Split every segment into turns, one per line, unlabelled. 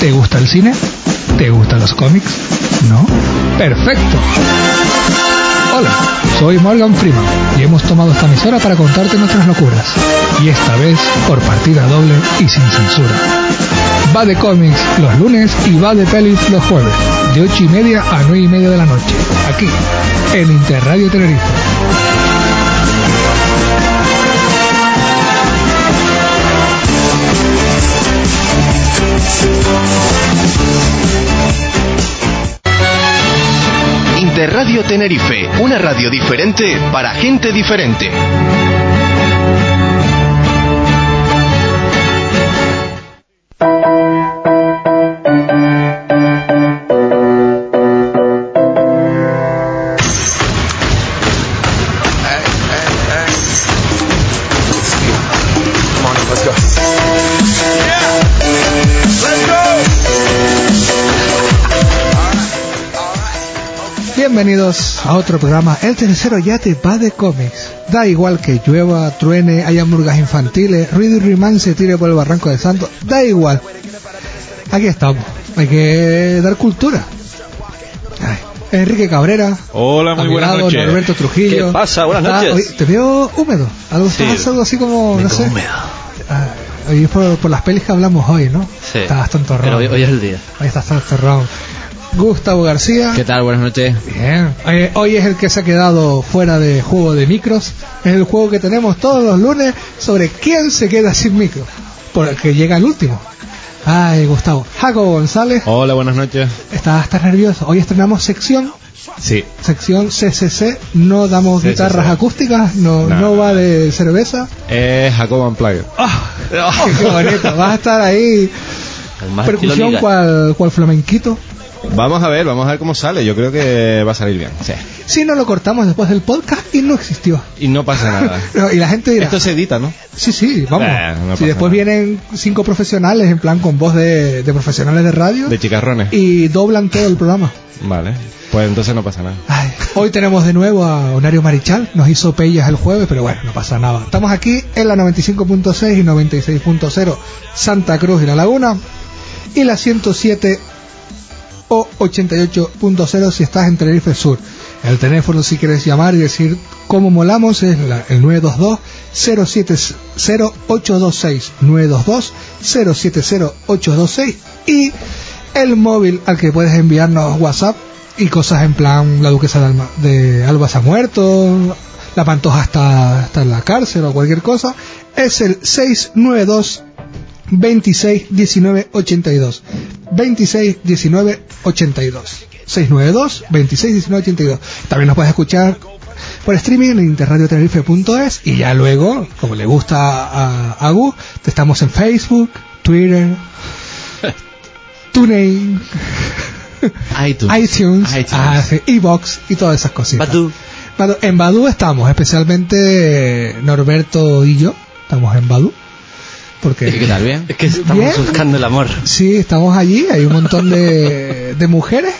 ¿Te gusta el cine? ¿Te gustan los cómics? ¿No? Perfecto. Hola, soy Morgan Freeman y hemos tomado esta emisora para contarte nuestras locuras. Y esta vez por partida doble y sin censura. Va de cómics los lunes y va de pelis los jueves, de 8 y media a 9 y media de la noche, aquí, en Interradio Tenerife.
Interradio Tenerife, una radio diferente para gente diferente.
Bienvenidos a otro programa, el tercero ya te va de cómics. Da igual que llueva, truene, haya murgas infantiles, ruido y rimán se tire por el barranco de Santos, da igual. Aquí estamos, hay que dar cultura. Ay, Enrique Cabrera.
Hola, muy buenas
lado,
noches.
Norberto Trujillo.
¿Qué pasa? Buenas
Está-
noches.
hoy te veo húmedo. Algo
Sí.
así como, no sé.
húmedo.
Ah, hoy es por, por las pelis que hablamos hoy, ¿no?
Sí.
Está bastante
Pero hoy, hoy es el día.
Ahí está bastante ronco. Gustavo García.
¿Qué tal? Buenas noches.
Bien. Eh, hoy es el que se ha quedado fuera de juego de micros. Es el juego que tenemos todos los lunes sobre quién se queda sin micro. Porque llega el último. Ay, Gustavo. Jacobo González.
Hola, buenas noches.
Estás, estás nervioso. Hoy estrenamos sección.
Sí.
Sección CCC. No damos
CCC.
guitarras acústicas. No,
No.
no va de cerveza.
Es Jacob Unplugged.
¡Ah! qué bonito. Vas a estar ahí. Percusión cual, cual flamenquito.
Vamos a ver, vamos a ver cómo sale. Yo creo que va a salir bien. Sí.
Si no lo cortamos después del podcast y no existió.
Y no pasa nada.
No, y la gente dirá,
Esto se edita, ¿no?
Sí, sí, vamos.
Eh, no
si después
nada.
vienen cinco profesionales en plan con voz de, de profesionales de radio
De chicarrones.
y doblan todo el programa.
Vale. Pues entonces no pasa nada.
Ay, hoy tenemos de nuevo a Honario Marichal, nos hizo pellas el jueves, pero bueno, no pasa nada. Estamos aquí en la 95.6 y 96.0 Santa Cruz y La Laguna y la 107 o 88.0 si estás en Tenerife Sur. El teléfono si quieres llamar y decir cómo molamos es el 922 070 826 922 070 826 y el móvil al que puedes enviarnos WhatsApp y cosas en plan la duquesa de Alba, de Alba se ha muerto, la pantoja está, está en la cárcel o cualquier cosa, es el 692 26 19 82 26 19 82 692 26 19 82 también nos puedes escuchar por streaming en interradiotenerife.es y ya luego como le gusta a, a Gu te estamos en Facebook Twitter TuneIn
iTunes.
iTunes,
iTunes.
ah, Evox y todas esas cositas.
Badu.
Badu- En Badu estamos, especialmente Norberto y yo, estamos en Badu. Porque
¿Qué tal? ¿Bien?
Es que estamos
Bien.
buscando el amor.
sí, estamos allí, hay un montón de, de mujeres,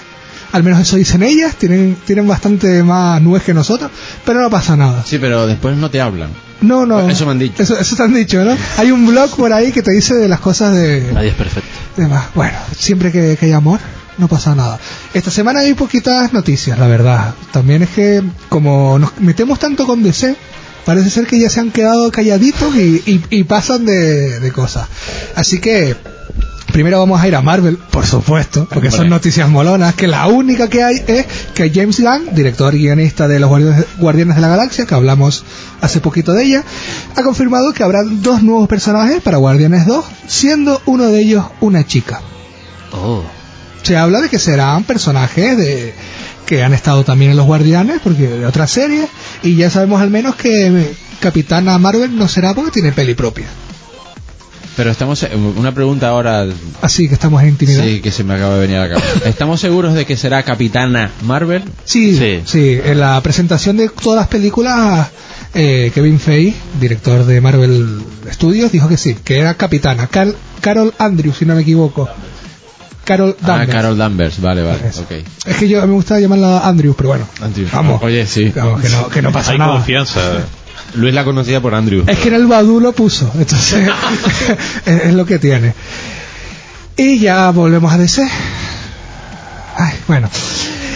al menos eso dicen ellas, tienen, tienen bastante más nuez que nosotros, pero no pasa nada.
Sí, pero después no te hablan.
No, no.
Eso me han dicho.
Eso, eso te han dicho, ¿no? Hay un blog por ahí que te dice de las cosas de,
Nadie es perfecto.
Demás. Bueno, siempre que, que hay amor, no pasa nada. Esta semana hay poquitas noticias, la verdad. También es que, como nos metemos tanto con DC, parece ser que ya se han quedado calladitos y, y- y pasan de, de cosas. Así que, primero vamos a ir a Marvel, por supuesto, porque son noticias molonas, que la única que hay es que James Gunn, director y guionista de los Guardianes, Guardianes de la Galaxia, que hablamos hace poquito de ella, ha confirmado que habrá dos nuevos personajes para Guardianes 2, siendo uno de ellos una chica.
Oh.
Se habla de que serán personajes de que han estado también en los Guardianes, porque de otras series, y ya sabemos al menos que Capitana Marvel no será porque tiene peli propia.
Pero estamos. Una pregunta ahora.
Así que estamos en intimidad.
Sí, que se me acaba de venir a la cabeza. ¿Estamos seguros de que será Capitana Marvel?
Sí, sí,
Sí.
En la presentación de todas las películas, eh, Kevin Feige, director de Marvel Studios, dijo que sí, que era capitana. Car- Carol Andrews, si no me equivoco. Carol
Ah,
Danvers.
Carol Danvers, vale, vale. Ok.
Es que yo me gusta llamarla Andrews, pero bueno.
Andrews.
Vamos.
Oye, sí.
Vamos, que no, que no pasa
Hay
nada.
confianza.
Luis la conocía por Andrew.
Es que en el Badu lo puso, entonces es, es lo que tiene. Y ya volvemos a DC. Ay, bueno,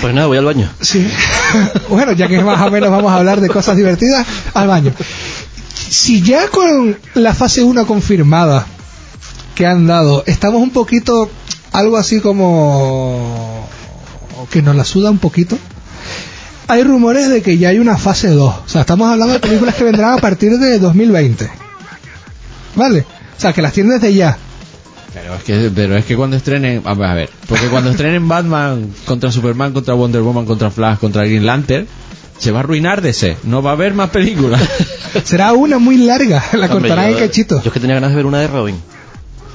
Pues nada, voy al baño.
sí. bueno, ya que más o menos vamos a hablar de cosas divertidas, al baño. Si ya con la fase 1 confirmada que han dado, estamos un poquito, algo así como que nos la suda un poquito. Hay rumores de que ya hay una fase 2. O sea, estamos hablando de películas que vendrán a partir de 2020. ¿Vale? O sea, que las tienen desde ya.
Pero es que, pero es que cuando estrenen, a ver, a ver, porque cuando estrenen Batman contra Superman, contra Wonder Woman, contra Flash, contra Green Lantern, se va a arruinar DC. No va a haber más películas.
Será una muy larga, la
Hombre,
cortarán en cachitos.
Yo es que tenía ganas de ver una de Robin.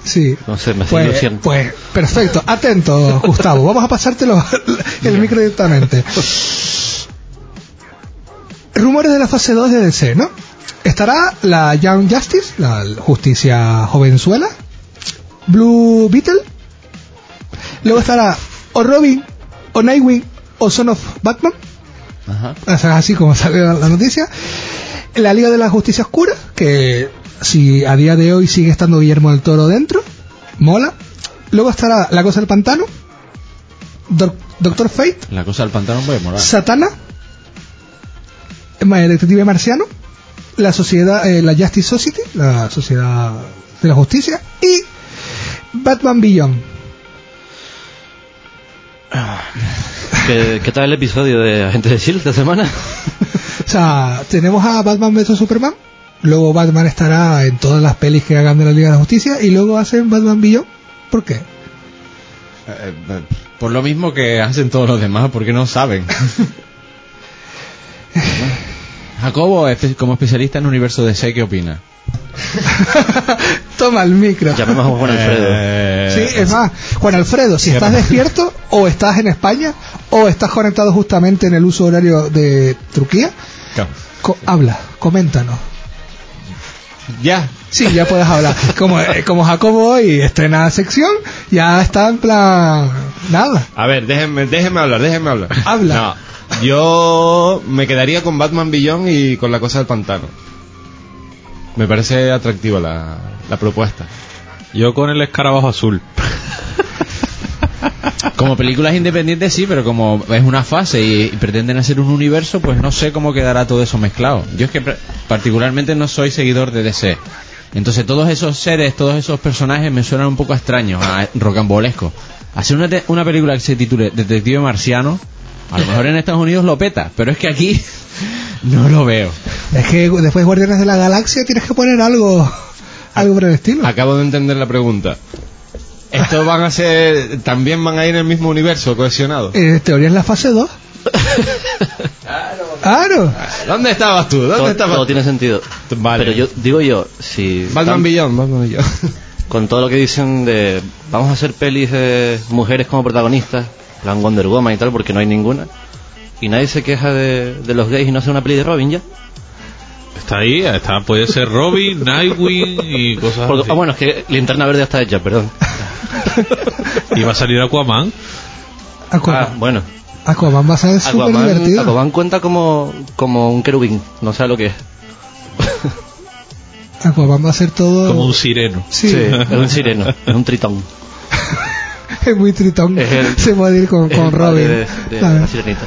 Sí.
No sé, me hace
Pues, pues, perfecto. Atento, Gustavo. Vamos a pasártelo el micro directamente. Rumores de la fase 2 de DC, ¿no? Estará la Young Justice, la justicia jovenzuela, Blue Beetle, luego estará o Robin, o Nightwing, o Son of Batman,
Ajá.
o sea, así como sale la, la noticia. La Liga de la Justicia Oscura, que si a día de hoy sigue estando Guillermo del Toro dentro, mola. Luego estará La Cosa del Pantano, Doc- Doctor Fate,
La cosa del pantano puede molar.
Satana, el Detective Marciano, la Sociedad, eh, la Justice Society, la Sociedad de la Justicia, y Batman Beyond.
¿Qué, qué tal el episodio de Agente de S.H.I.E.L.D. esta semana?
O sea, tenemos a Batman vs Superman, luego Batman estará en todas las pelis que hagan de la Liga de la Justicia, y luego hacen Batman Beyond. ¿Por qué?
Eh, eh,
Por lo mismo que hacen todos los demás, porque no saben. Jacobo, como especialista en universo DC, ¿qué opina?
Toma el micro.
Llamemos a Juan Alfredo.
eh,
Sí, es más, Juan Alfredo, si estás despierto o estás en España o estás conectado justamente en el uso horario de Turquía, co- habla, coméntanos.
Ya.
Sí, ya puedes hablar. Como, eh, como Jacobo hoy estrena sección, ya está en plan... Nada.
A ver, déjenme, déjenme hablar, déjenme hablar.
Habla.
No, yo me quedaría con Batman Beyond y con la cosa del pantano. Me parece atractiva la, la propuesta.
Yo con el escarabajo azul.
Como películas independientes sí, pero como es una fase y, y pretenden hacer un universo, pues no sé cómo quedará todo eso mezclado. Yo es que particularmente no soy seguidor de DC. Entonces todos esos seres, todos esos personajes me suenan un poco extraños, a rocambolescos. Hacer una, una película que se titule Detective Marciano, a lo mejor en Estados Unidos lo peta, pero es que aquí no lo veo.
Es que después de Guardianes de la Galaxia tienes que poner algo, algo por el estilo.
Acabo de entender la pregunta. ¿Estos van a ser, también van a ir en el mismo universo cohesionado?
En teoría es la fase 2. Claro.
¿Dónde estabas tú? ¿Dónde
Todo,
estabas?
todo tiene sentido.
Vale.
Pero yo digo yo, si
Batman Beyond, Batman Beyond.
con todo lo que dicen de vamos a hacer pelis de mujeres como protagonistas, plan Wonder Woman y tal, porque no hay ninguna, y nadie se queja de, de los gays y no hace una peli de Robin ya.
Está ahí, está, puede ser Robin, Nightwing y cosas
Porque-
así.
ah, bueno, es que Linterna Verde ya está hecha, perdón.
Y va a salir Aquaman.
Ah,
Aquaman.
bueno.
Aquaman va a ser súper divertido.
Aquaman cuenta como, como un querubín, no sé lo que es.
Aquaman va a ser todo...
Como un sireno.
Sí,
es un sireno, es un tritón.
es muy tritón.
Es el-
Se puede ir con, con Robin.
de- de la sirenita.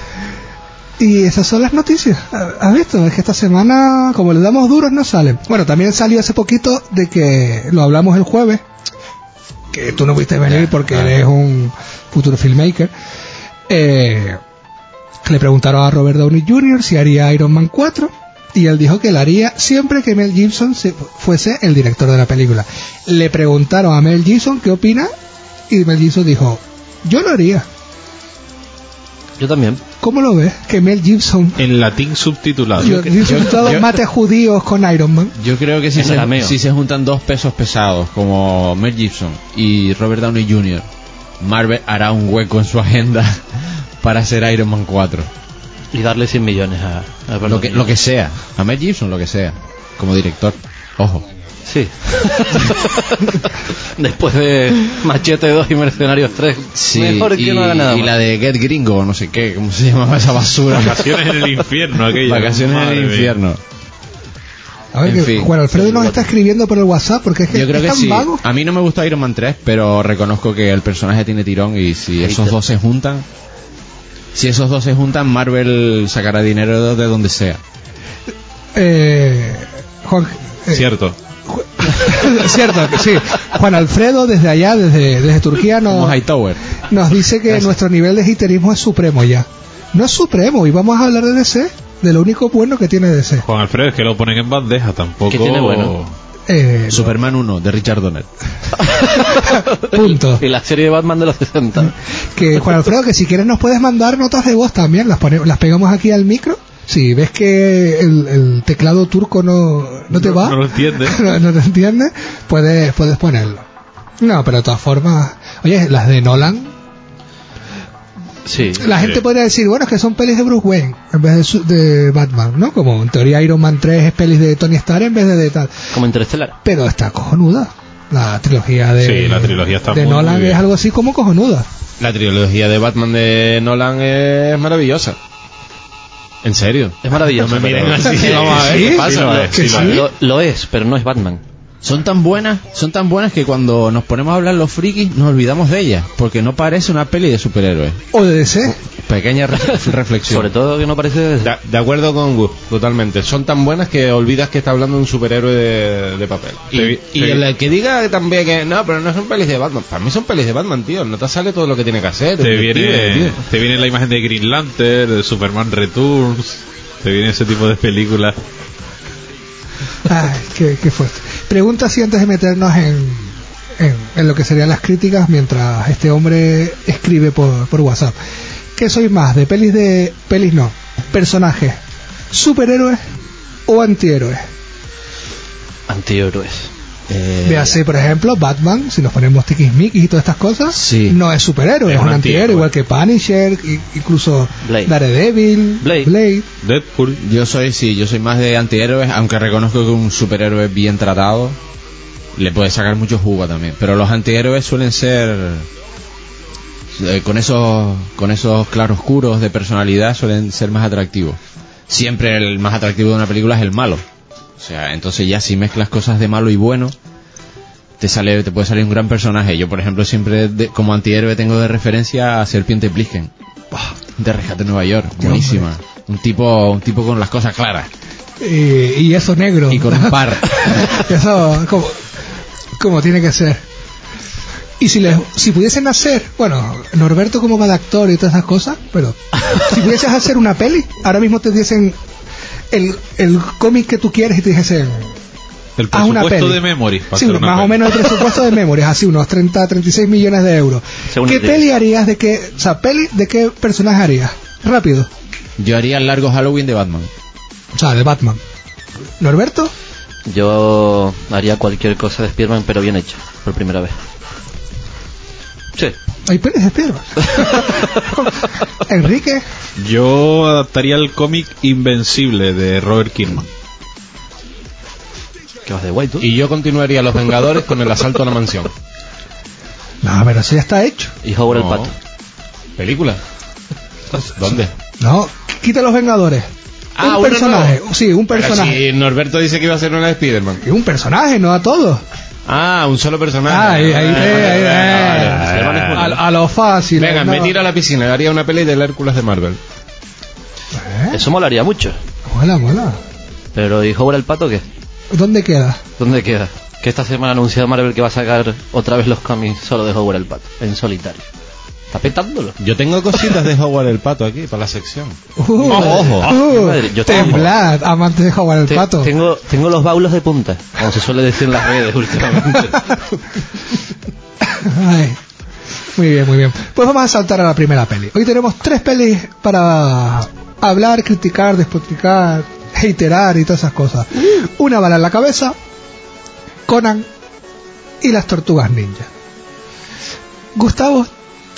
Y esas son las noticias. ¿Has visto? Es que esta semana, como le damos duros, no salen. Bueno, también salió hace poquito de que lo hablamos el jueves, que tú no pudiste venir porque eres un futuro filmmaker. Eh, le preguntaron a Robert Downey Jr. si haría Iron Man 4 y él dijo que lo haría siempre que Mel Gibson se- fuese el director de la película. Le preguntaron a Mel Gibson qué opina y Mel Gibson dijo, yo lo haría.
Yo también.
¿Cómo lo ves? Que Mel Gibson,
En latín subtitulado.
yo, subtitulado,
yo-
judíos con Iron Man.
Yo creo que si se, si se juntan dos pesos pesados como Mel Gibson y Robert Downey Jr., Marvel hará un hueco en su agenda para hacer Iron Man 4.
Y darle 100 millones a, a
Lo que, lo que sea. A Mel Gibson, lo que sea. Como director. Ojo.
Sí. Después de Machete 2 y Mercenarios 3.
Sí,
Mejor que
y,
no haga nada
y
más.
la de Get Gringo, no sé qué, ¿cómo se llamaba esa basura?
Vacaciones en el infierno, aquella.
Vacaciones en
Madre
el
mía.
infierno.
A ver,
En
que
fin.
Juan Alfredo nos está escribiendo por el WhatsApp porque es que
Yo creo
es
que
tan
sí.
vago.
A mí no me gusta Iron Man 3, pero reconozco que el personaje tiene tirón y si esos dos se juntan, si esos dos se juntan, Marvel sacará dinero de donde sea.
Eh, Juan, eh,
Cierto.
cierto, que sí. Juan Alfredo desde allá, desde, desde Turquía, nos, nos dice que nuestro nivel de hiterismo es supremo ya. No es supremo y vamos a hablar de DC, de lo único bueno que tiene DC.
Juan Alfredo, es que lo ponen en bandeja, tampoco.
¿Qué tiene bueno?
Eh,
Superman 1 de Richard Donner.
punto.
Y la serie de Batman de los 60.
Que Juan Alfredo, que si quieres nos puedes mandar notas de voz también, las, pone- las pegamos aquí al micro. Si ves que el, el teclado turco no, no te
No-
va,
no lo entiende.
no, no te entiende, puedes, puedes ponerlo. No, pero de todas formas, oye, las de Nolan,
Sí.
la gente podría decir, bueno, es que son pelis de Bruce Wayne en vez de, su- de Batman, ¿no? Como en teoría Iron Man 3 es pelis de Tony Stark en vez de, de tal.
Como Interestelar.
Pero está cojonuda. La trilogía de,
Sí, la trilogía está
de
muy,
Nolan
muy
es algo así como cojonuda.
La trilogía de Batman de Nolan es maravillosa. En serio.
Es maravilloso.
No me miren así, vamos a ver
¿Sí?
qué pasa.
Lo, lo es,
pero no es Batman.
Son tan buenas, son tan buenas que cuando nos ponemos a hablar los frikis nos olvidamos de ellas, porque no parece una peli de superhéroes.
O de DC.
Pequeña re- reflexión.
Sobre todo que no parece...
De, de acuerdo con Gus, totalmente. Son tan buenas que olvidas que está hablando de un superhéroe de, de papel. Y, el que diga también que no, pero no son pelis de Batman. Para mí son pelis de Batman, tío. No te sale todo lo que tiene que hacer.
Te viene,
tío.
te viene la imagen de Green Lantern, de Superman Returns. Te viene ese tipo de películas.
Ay, qué, qué fuerte. Pregunta así antes de meternos en, en, en lo que serían las críticas mientras este hombre escribe por, por WhatsApp. ¿Qué soy más? ¿De pelis de... pelis no? ¿Personajes? ¿Superhéroes o antihéroes?
Antihéroes.
Eh,
Véase, por ejemplo, Batman, si nos ponemos tiquismiquis y todas estas cosas,
Sí.
no es superhéroe,
Es
es, un antihéroe, igual que Punisher, incluso
Blade.
Daredevil,
Blade.
Deadpool.
Yo soy, sí, yo soy más de antihéroes, aunque reconozco que un superhéroe bien tratado le puede sacar mucho jugo también. Pero los antihéroes suelen ser eh, con esos con esos claroscuros de personalidad suelen ser más atractivos. Siempre el más atractivo de una película es el malo. O sea, entonces ya si mezclas cosas de malo y bueno, te sale te puede salir un gran personaje. Yo, por ejemplo, siempre de- como antihéroe tengo de referencia a Serpiente Plisken. De Rescate Nueva York, buenísima. Un tipo un tipo con las cosas claras.
y, y eso negro.
Y con un par.
eso como, como tiene que ser. Y si, les, si pudiesen hacer, bueno, Norberto como va de actor y todas esas cosas, pero si pudieses hacer una peli, ahora mismo te diesen el, el cómic que tú quieres y te dijesen,
El
haz una
presupuesto
peli.
de Memory. para
Sí, más o menos el presupuesto de Memory, es así, unos 30, 36 millones de euros.
Según
¿Qué peli harías de qué, o sea, peli de qué personaje harías? Rápido.
Yo haría el largo Halloween de Batman.
O sea, de Batman. ¿Norberto?
Yo haría cualquier cosa de Spider-Man, pero bien hecha, por primera vez. Sí.
Hay pelis de Spiderman. Enrique.
Yo adaptaría el cómic Invencible de Robert Kirkman.
¿Qué vas de guay tú?
Y yo continuaría Los Vengadores con el asalto a la mansión.
No, pero eso ya está hecho.
Y Howard
No.
el Pato.
¿Película? ¿Dónde?
No, quita los Vengadores.
Ah,
un personaje, sí, un personaje.
si Norberto dice que iba a ser una de Spider-Man.
Y un personaje, no a todos.
Ah, un solo personaje. Vale, vale, vale.
A, a lo fácil.
Venga,
no.
me tiro a la piscina. Haría una peli del Hércules de Marvel.
¿Eh?
Eso molaría mucho.
Mola, mola.
Pero ¿y Howard el Pato qué?
¿Dónde queda?
¿Dónde queda? Que esta semana ha anunciado Marvel que va a sacar otra vez los cómics solo de Howard el Pato, en solitario. Está petándolo.
Yo tengo cositas de Howard el Pato aquí para la sección.
Uh,
ojo.
uh,
Madre, yo tengo-
temblad, amantes de jugar el
Te-
pato.
Tengo, tengo los baulos de punta, como se suele decir en las redes últimamente.
Ay. Muy bien, muy bien. Pues vamos a saltar a la primera peli. Hoy tenemos tres pelis para hablar, criticar, despotricar, haterar y todas esas cosas. Una bala en la cabeza, Conan y las tortugas ninja. Gustavo,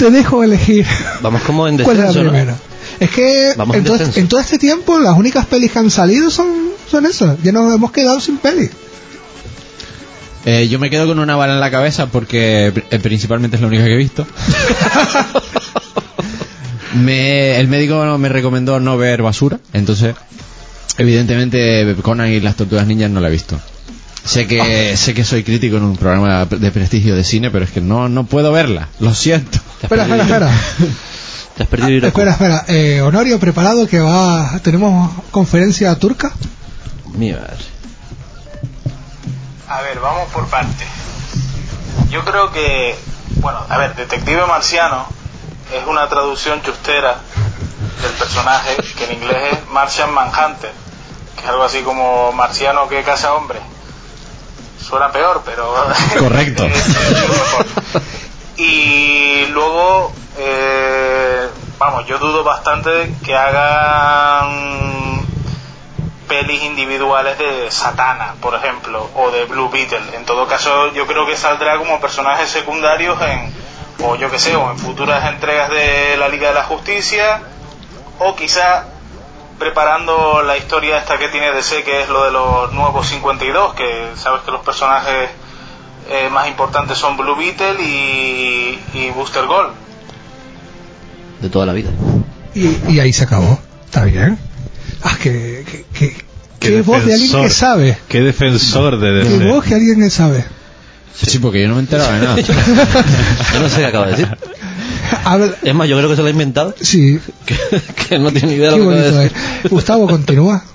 te dejo elegir
Vamos como en
cuál es la
¿no?
primera. Es que
Vamos
en
en
todo,
descenso.
en todo este tiempo las únicas pelis que han salido son, son esas. Ya nos hemos quedado sin pelis.
Eh, yo me quedo con una bala en la cabeza porque eh, principalmente es la única que he visto. me, el médico me recomendó no ver basura, entonces evidentemente Conan y las tortugas ninjas no la he visto. Sé que sé que soy crítico en un programa de prestigio de cine, pero es que no no puedo verla. Lo siento.
Espera, espera, espera.
Te has perdido Iroku.
Espera, espera. Eh, Honorio, preparado que va. Tenemos conferencia turca.
Mi madre.
A ver, vamos por partes. Yo creo que, bueno, a ver, Detective Marciano es una traducción chustera del personaje que en inglés es Martian Manhunter, que es algo así como marciano que caza hombres. Suena peor, pero
Correcto.
Y luego, eh, vamos, yo dudo bastante que hagan pelis individuales de Satana, por ejemplo, o de Blue Beetle. En todo caso, yo creo que saldrá como personajes secundarios en, o yo que sé, o en futuras entregas de la Liga de la Justicia, o quizá preparando la historia esta que tiene DC, que es lo de los nuevos 52, que sabes que los personajes eh, más importantes son Blue Beetle y, y Booster Gold.
De toda la vida.
Y, y ahí se acabó. Está bien. Ah, que. que, que- que voz de alguien que sabe.
Qué defensor de
Que
DC.
voz de alguien que sabe.
Sí, porque yo no me enteraba de nada.
Yo no sé qué acaba de decir. Es más, yo creo que se lo ha inventado.
sí,
Que, que no tiene idea de lo que
es.
decir.
Gustavo, continúa.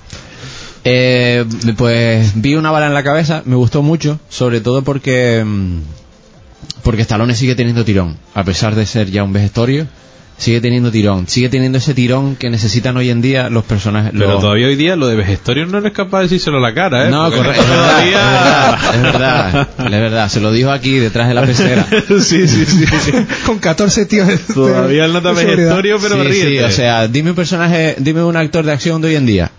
Eh, pues vi una bala en la cabeza, me gustó mucho, sobre todo porque mm, porque Stallone sigue teniendo tirón, a pesar de ser ya un vejestorio, sigue teniendo tirón, sigue teniendo ese tirón que necesitan hoy en día los personajes.
Pero
los-
todavía hoy día lo de Vegestorius no eres capaz de decírselo a la cara, ¿eh?
No, correcto, es verdad, es verdad, es verdad, se lo dijo aquí detrás de la pecera.
sí, sí, sí, sí.
Con 14 tíos. de-
Todavía el nota. Vegestorio, pero
sí,
ríete.
sí, o sea, dime un personaje, dime un actor de acción de hoy en día.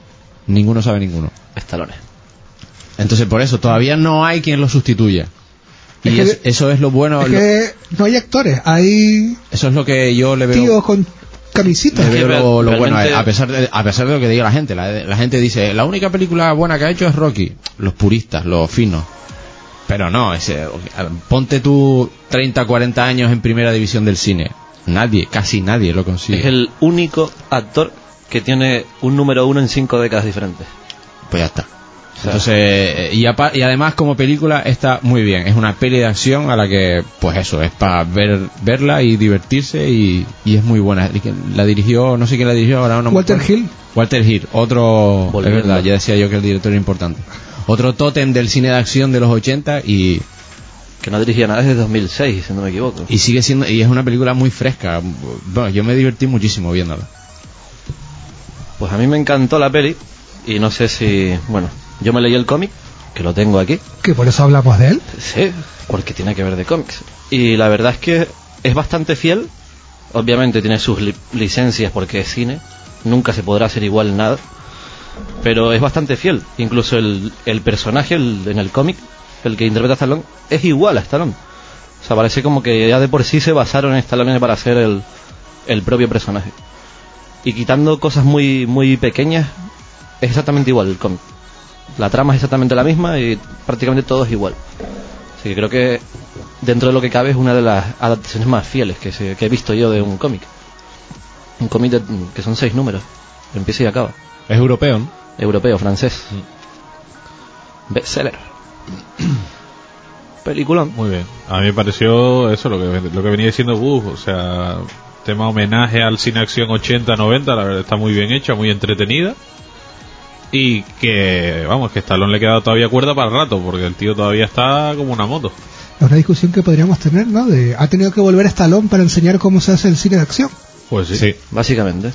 Ninguno sabe ninguno.
Estalones.
Entonces por eso todavía no hay quien lo sustituya. Y
Es que-
es- eso es lo bueno,
Es
lo-
que no hay actores, hay
eso es lo que yo le veo.
tíos con camisetas.
le veo
que
lo, lo
realmente-
bueno a pesar de, a pesar de lo que diga la gente la, la gente dice la única película buena que ha hecho es Rocky los puristas los finos pero no ese, ponte tú 30 40 años en primera división del cine nadie casi nadie lo consigue
Es el único actor que tiene un número uno en cinco décadas diferentes.
pues ya está entonces eh, y, apa- y además como película está muy bien es una peli de acción a la que pues eso es para ver verla y divertirse y, y es muy buena la dirigió no sé quién la dirigió ahora no
Walter. Hill.
Walter Hill otro
Volviendo.
es verdad ya decía yo que el director era importante otro tótem del cine de acción de los 80 y,
Que no dirigía nada desde 2006, si no me equivoco.
y sigue siendo y es una película muy fresca bueno yo me divertí muchísimo viéndola
Pues a mí me encantó la peli y no sé si, bueno, yo me leí el cómic, que lo tengo aquí,
Que por eso hablamos de él.
sí, porque tiene que ver de cómics. Y la verdad es que es bastante fiel, obviamente tiene sus li- licencias porque es cine, nunca se podrá hacer igual nada, pero es bastante fiel. Incluso el, el personaje el- en el cómic, el que interpreta a Stallone, es igual a Stallone. O sea, parece como que ya de por sí se basaron en Stallone para hacer el, el propio personaje. Y quitando cosas muy, muy pequeñas, es exactamente igual el cómic. La trama es exactamente la misma y prácticamente todo es igual. Así que creo que dentro de lo que cabe es una de las adaptaciones más fieles que, se- que he visto yo de un cómic. Un cómic de- que son seis números. Empieza y acaba.
Es europeo, ¿no?
Europeo, francés. Bestseller. Peliculón.
Muy bien. A mí me pareció eso, lo que, lo que venía diciendo Gus, o sea, tema homenaje al cine acción 80-90, la verdad está muy bien hecha, muy entretenida. Y que, vamos, que Stallone le queda todavía cuerda para el rato, porque el tío todavía está como una moto.
Es una discusión que podríamos tener, ¿no? De, ha tenido que volver a Stallone para enseñar cómo se hace el cine de acción.
Pues sí.
Básicamente.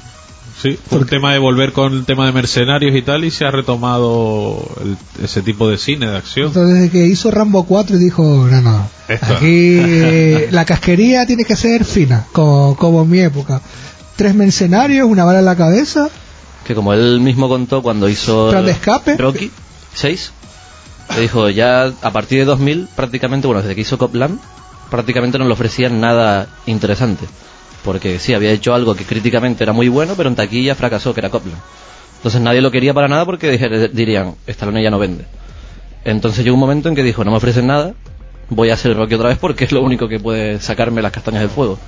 Sí, fue un tema de volver con el tema de mercenarios y tal, y se ha retomado el- ese tipo de cine, de acción.
Entonces, desde que hizo Rambo 4 y dijo, no, no,
Esto.
aquí eh, la casquería tiene que ser fina, como, como en mi época. Tres mercenarios, una bala en la cabeza,
Que como él mismo contó cuando hizo
Plan de escape.
Rocky 6, le dijo ya a partir de 2000 prácticamente, bueno, desde que hizo Copland, prácticamente no le ofrecían nada interesante. Porque sí, había hecho algo que críticamente era muy bueno, pero en taquilla fracasó, que era Copland. Entonces nadie lo quería para nada porque dirían, Stallone ya no vende. Entonces llegó un momento en que dijo, no me ofrecen nada, voy a hacer Rocky otra vez porque es lo único que puede sacarme las castañas del fuego.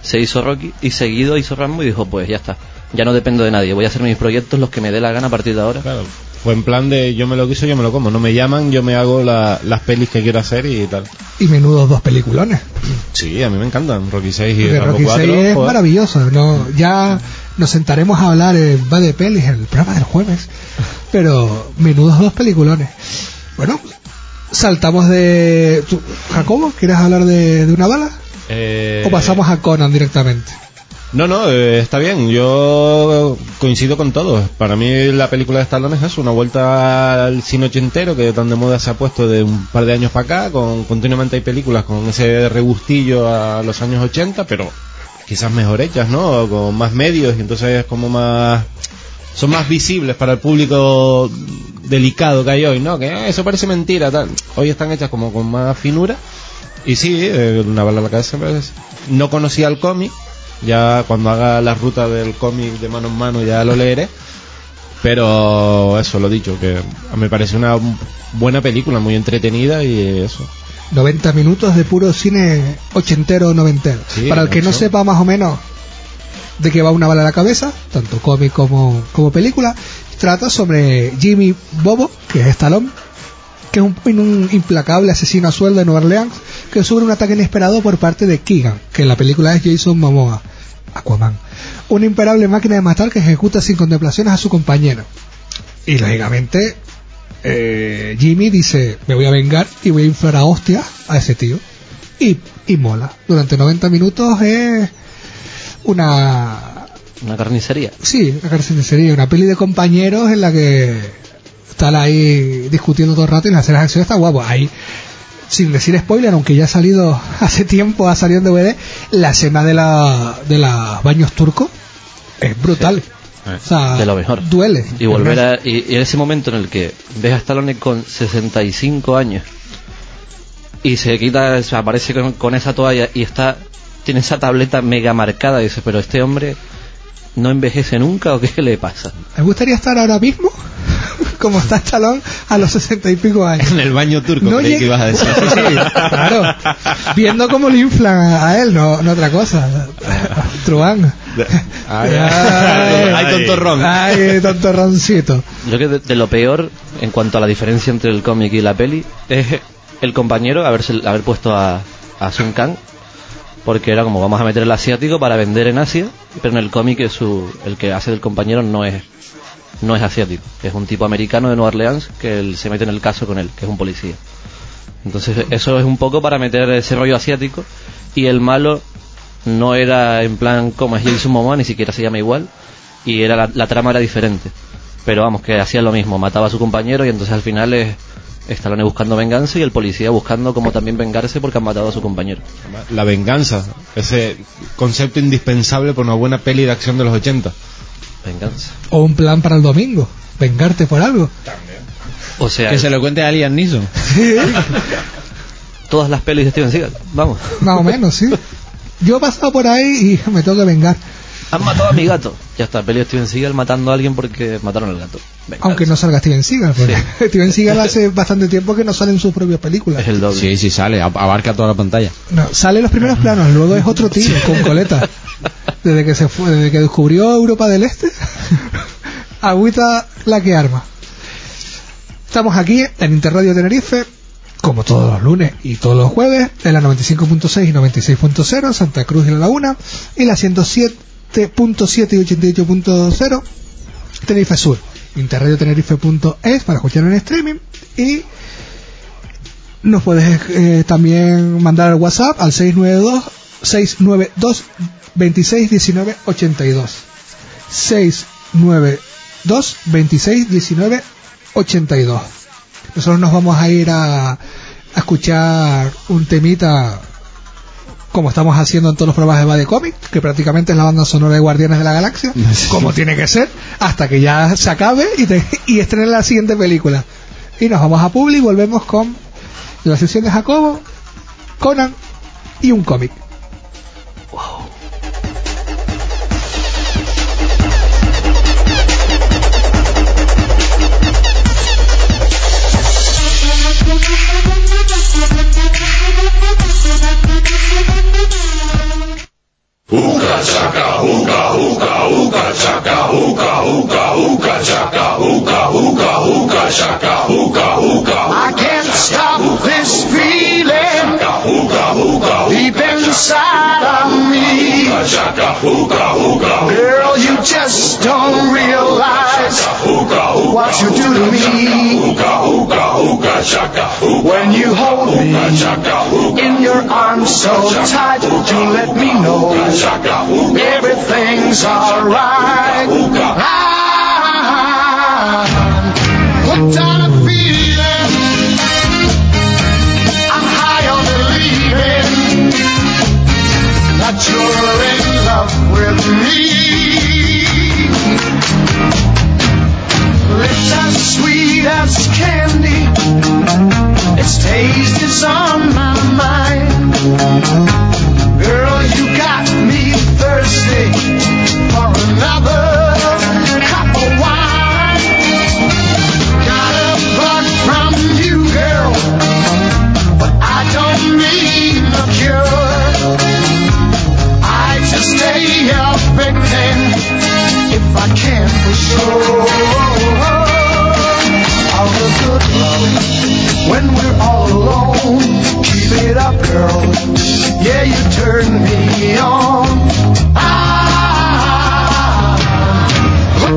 Se hizo Rocky y seguido hizo Rambo y dijo, pues ya está, ya no dependo de nadie, voy a hacer mis proyectos los que me dé la gana a partir de ahora.
Claro, fue en plan de yo me lo quiso, yo me lo como. No me llaman, yo me hago la- las pelis que quiero hacer y tal.
y menudos dos peliculones.
Sí, a mí me encantan. Rocky 6 y Rambo
Rocky
4.
6 es
joder.
maravilloso. ¿no? Ya nos sentaremos a hablar en Va de Pelis, en el programa del jueves. Pero menudos dos peliculones. Bueno, saltamos de... ¿tú, Jacobo, ¿quieres hablar de, de una bala?
Eh,
¿O pasamos a Conan directamente?
No, no, eh, está bien. Yo coincido con todos. Para mí la película de Stallone es eso, una vuelta al cine ochentero que tan de moda se ha puesto de un par de años para acá. Con, continuamente hay películas con ese regustillo a los años 80, pero quizás mejor hechas, ¿no? Con más medios y entonces es como más... Son más visibles para el público delicado que hay hoy, ¿no? Que "Ah, eso parece mentira. Hoy están hechas como con más finura. Y sí, eh, una bala en la cabeza. pues, no conocía el cómic. Ya cuando haga la ruta del cómic de mano en mano ya lo leeré. Pero eso, lo dicho, que me parece una buena película, muy entretenida y eso.
90 minutos de puro cine ochentero noventero.
Sí,
Para el que no sepa más o menos de qué va una bala a la cabeza, tanto cómic como, como película, trata sobre Jimmy Bobo, que es Stallone, que es un, un implacable asesino a sueldo de Nueva Orleans, que sufre un ataque inesperado por parte de Keegan, que en la película es Jason Momoa, Aquaman. Una imparable máquina de matar que ejecuta sin contemplaciones a su compañero. Y lógicamente, eh, Jimmy dice, me voy a vengar y voy a inflar a hostia a ese tío. Y, y mola. Durante 90 minutos es una...
Una carnicería.
Sí, una carnicería, una peli de compañeros en la que están ahí discutiendo todo el rato y las escenas de acción está guapo. Ahí, sin decir spoiler, aunque ya ha salido hace tiempo, ha salido en DVD, la escena de, la, de los baños turcos es brutal. O sea,
De lo mejor.
duele.
Y volver a, y, y en ese momento en el que ves a Stallone con 65 años y se quita, se aparece con, con esa toalla y está, tiene esa tableta mega marcada y dices, pero este hombre no envejece nunca o qué le pasa.
Me gustaría estar ahora mismo, como está Stallone, a los sesenta y pico años.
En el baño turco,
No
creí que ibas a decir.
Sí, claro. Viendo cómo le inflan a a él, no, no otra cosa. Truán.
Ay,
Ay,
ay, tontorrón.
Ay, tontorroncito.
Yo que de, de lo peor en cuanto a la diferencia entre el cómic y la peli es el compañero haberse, haber puesto a, a Sun Kang porque era como vamos a meter el asiático para vender en Asia pero en el cómic es su, el que hace del compañero no es no es asiático. Es un tipo americano de Nueva Orleans que él se mete en el caso con él que es un policía. Entonces eso es un poco para meter ese rollo asiático. Y el malo no era en plan como es Jason Momoa ni siquiera se llama igual. Y era la, la trama era diferente. Pero vamos que hacía lo mismo. Mataba a su compañero y entonces al final es Stallone buscando venganza y el policía buscando como también vengarse porque han matado a su compañero
La venganza, ese concepto indispensable por una buena peli de acción de los 80.
venganza
O un plan para el domingo. Vengarte por algo.
o sea
Que se lo cuente a Liam Neeson.
todas las pelis de Steven Seagal vamos
Más o menos, sí. Yo he pasado por ahí y me tengo que vengar.
Han matado a mi gato ya está peli de Steven Seagal matando a alguien porque mataron al gato.
Aunque no salga Steven Seagal. Porque Steven Seagal hace bastante tiempo que no sale en sus propias películas.
es el doble
Sí, sí, sale, ab- abarca toda la pantalla.
No, sale en los primeros planos, luego es otro tío con coleta. Desde que se fue, desde que descubrió Europa del Este, agüita la que arma. Estamos aquí en Interradio Tenerife, como todos los lunes y todos los jueves, en la 95.6 y 96.0, Santa Cruz y La Laguna, y la 107.7 y 88.0, Tenerife Sur. Interradiotenerife.es para escuchar en streaming y nos puedes eh, también mandar al WhatsApp al 692 692 26 19 82 692 26 19 82. Nosotros nos vamos a ir a, a escuchar un temita como estamos haciendo en todos los programas de Bade Comic, que prácticamente es la banda sonora de Guardianes de la Galaxia, como tiene que ser, hasta que ya se acabe y, te, y estrenen la siguiente película. Y nos vamos a Publi y volvemos con la sesión de Jacobo, Conan y un cómic.
I so tight, you let me know everything's alright. I'm hooked on a feeling. I'm high on believing that you're in love with me. It's as sweet as candy. Its taste is on my mind. Girl, you got me thirsty for another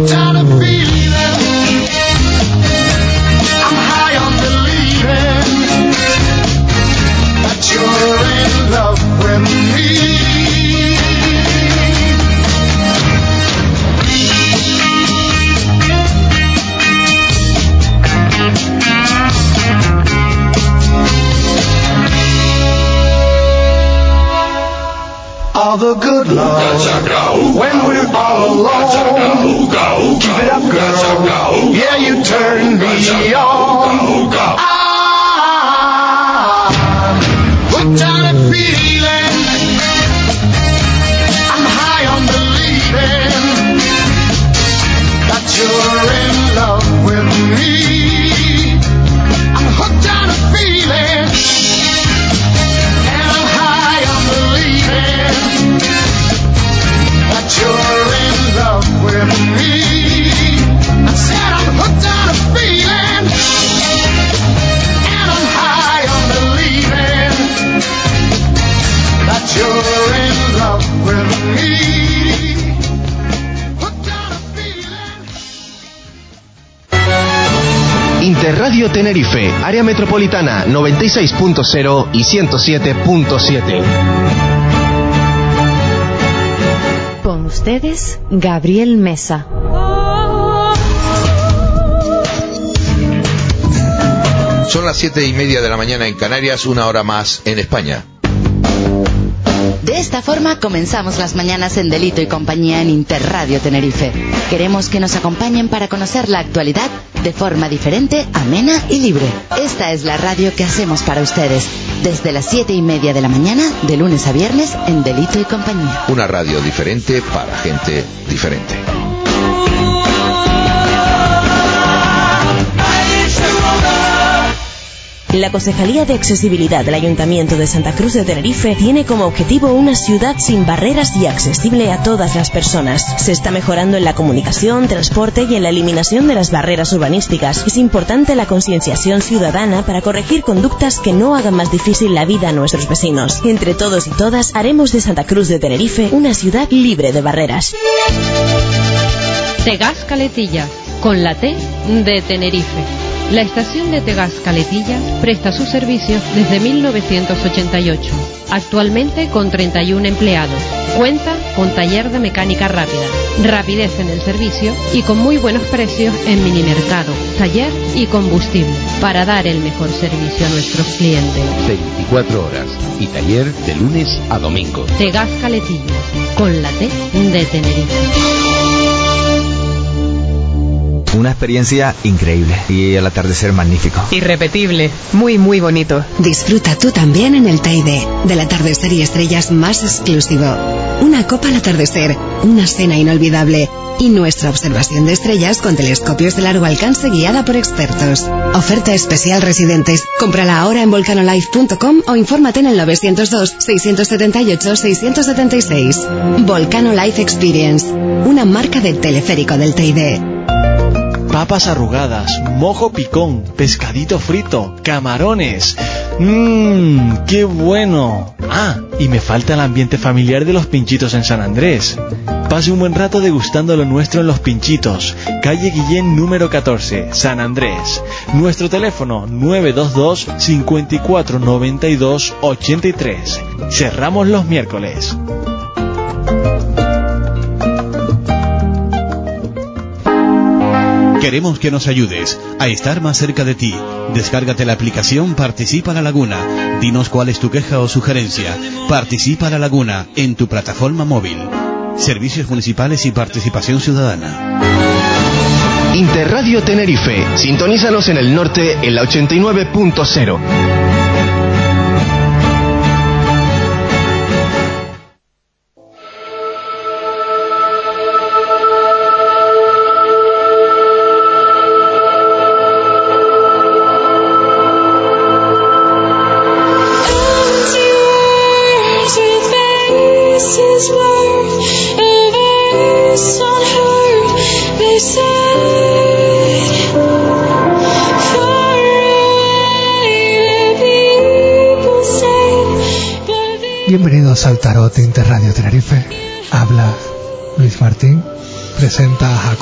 Tired
Interradio Tenerife, área metropolitana 96.0 y 107.7.
Con ustedes, Gabriel Mesa.
Son las siete y media de la mañana en Canarias, una hora más en España.
De esta forma comenzamos las mañanas en Delito y Compañía en Interradio Tenerife. Queremos que nos acompañen para conocer la actualidad de forma diferente, amena y libre. Esta es la radio que hacemos para ustedes, desde las siete y media de la mañana, de lunes a viernes, en Delito y Compañía.
Una radio diferente para gente diferente.
La Concejalía de Accesibilidad del Ayuntamiento de Santa Cruz de Tenerife tiene como objetivo una ciudad sin barreras y accesible a todas las personas. Se está mejorando en la comunicación, transporte y en la eliminación de las barreras urbanísticas. Es importante la concienciación ciudadana para corregir conductas que no hagan más difícil la vida a nuestros vecinos. Entre todos y todas haremos de Santa Cruz de Tenerife una ciudad libre de barreras.
Segas Caletilla, con la T de Tenerife. La estación de Tegas Caletilla presta sus servicios desde 1988, actualmente con 31 empleados. Cuenta con taller de mecánica rápida, rapidez en el servicio y con muy buenos precios en minimercado, taller y combustible para dar el mejor servicio a nuestros clientes.
24 horas y taller de lunes a domingo.
Tegas Caletilla, con la T de Tenerife.
Una experiencia increíble y el atardecer magnífico.
Irrepetible, muy muy bonito.
Disfruta tú también en el Teide del atardecer y estrellas más exclusivo. Una copa al atardecer, una cena inolvidable y nuestra observación de estrellas con telescopios de largo alcance guiada por expertos. Oferta especial residentes. Cómprala ahora en volcanolife.com o infórmate en el 902-678-676. Volcano Life Experience, una marca de teleférico del Teide
papas arrugadas, mojo picón, pescadito frito, camarones. Mmm, qué bueno. Ah, y me falta el ambiente familiar de los pinchitos en San Andrés. Pase un buen rato degustando lo nuestro en Los Pinchitos, calle Guillén número 14, San Andrés. Nuestro teléfono 922 54 92 83. Cerramos los miércoles.
Queremos que nos ayudes a estar más cerca de ti. Descárgate la aplicación Participa la Laguna. Dinos cuál es tu queja o sugerencia. Participa la Laguna en tu plataforma móvil. Servicios municipales y participación ciudadana.
Interradio Tenerife. Sintonízanos en el norte en la 89.0.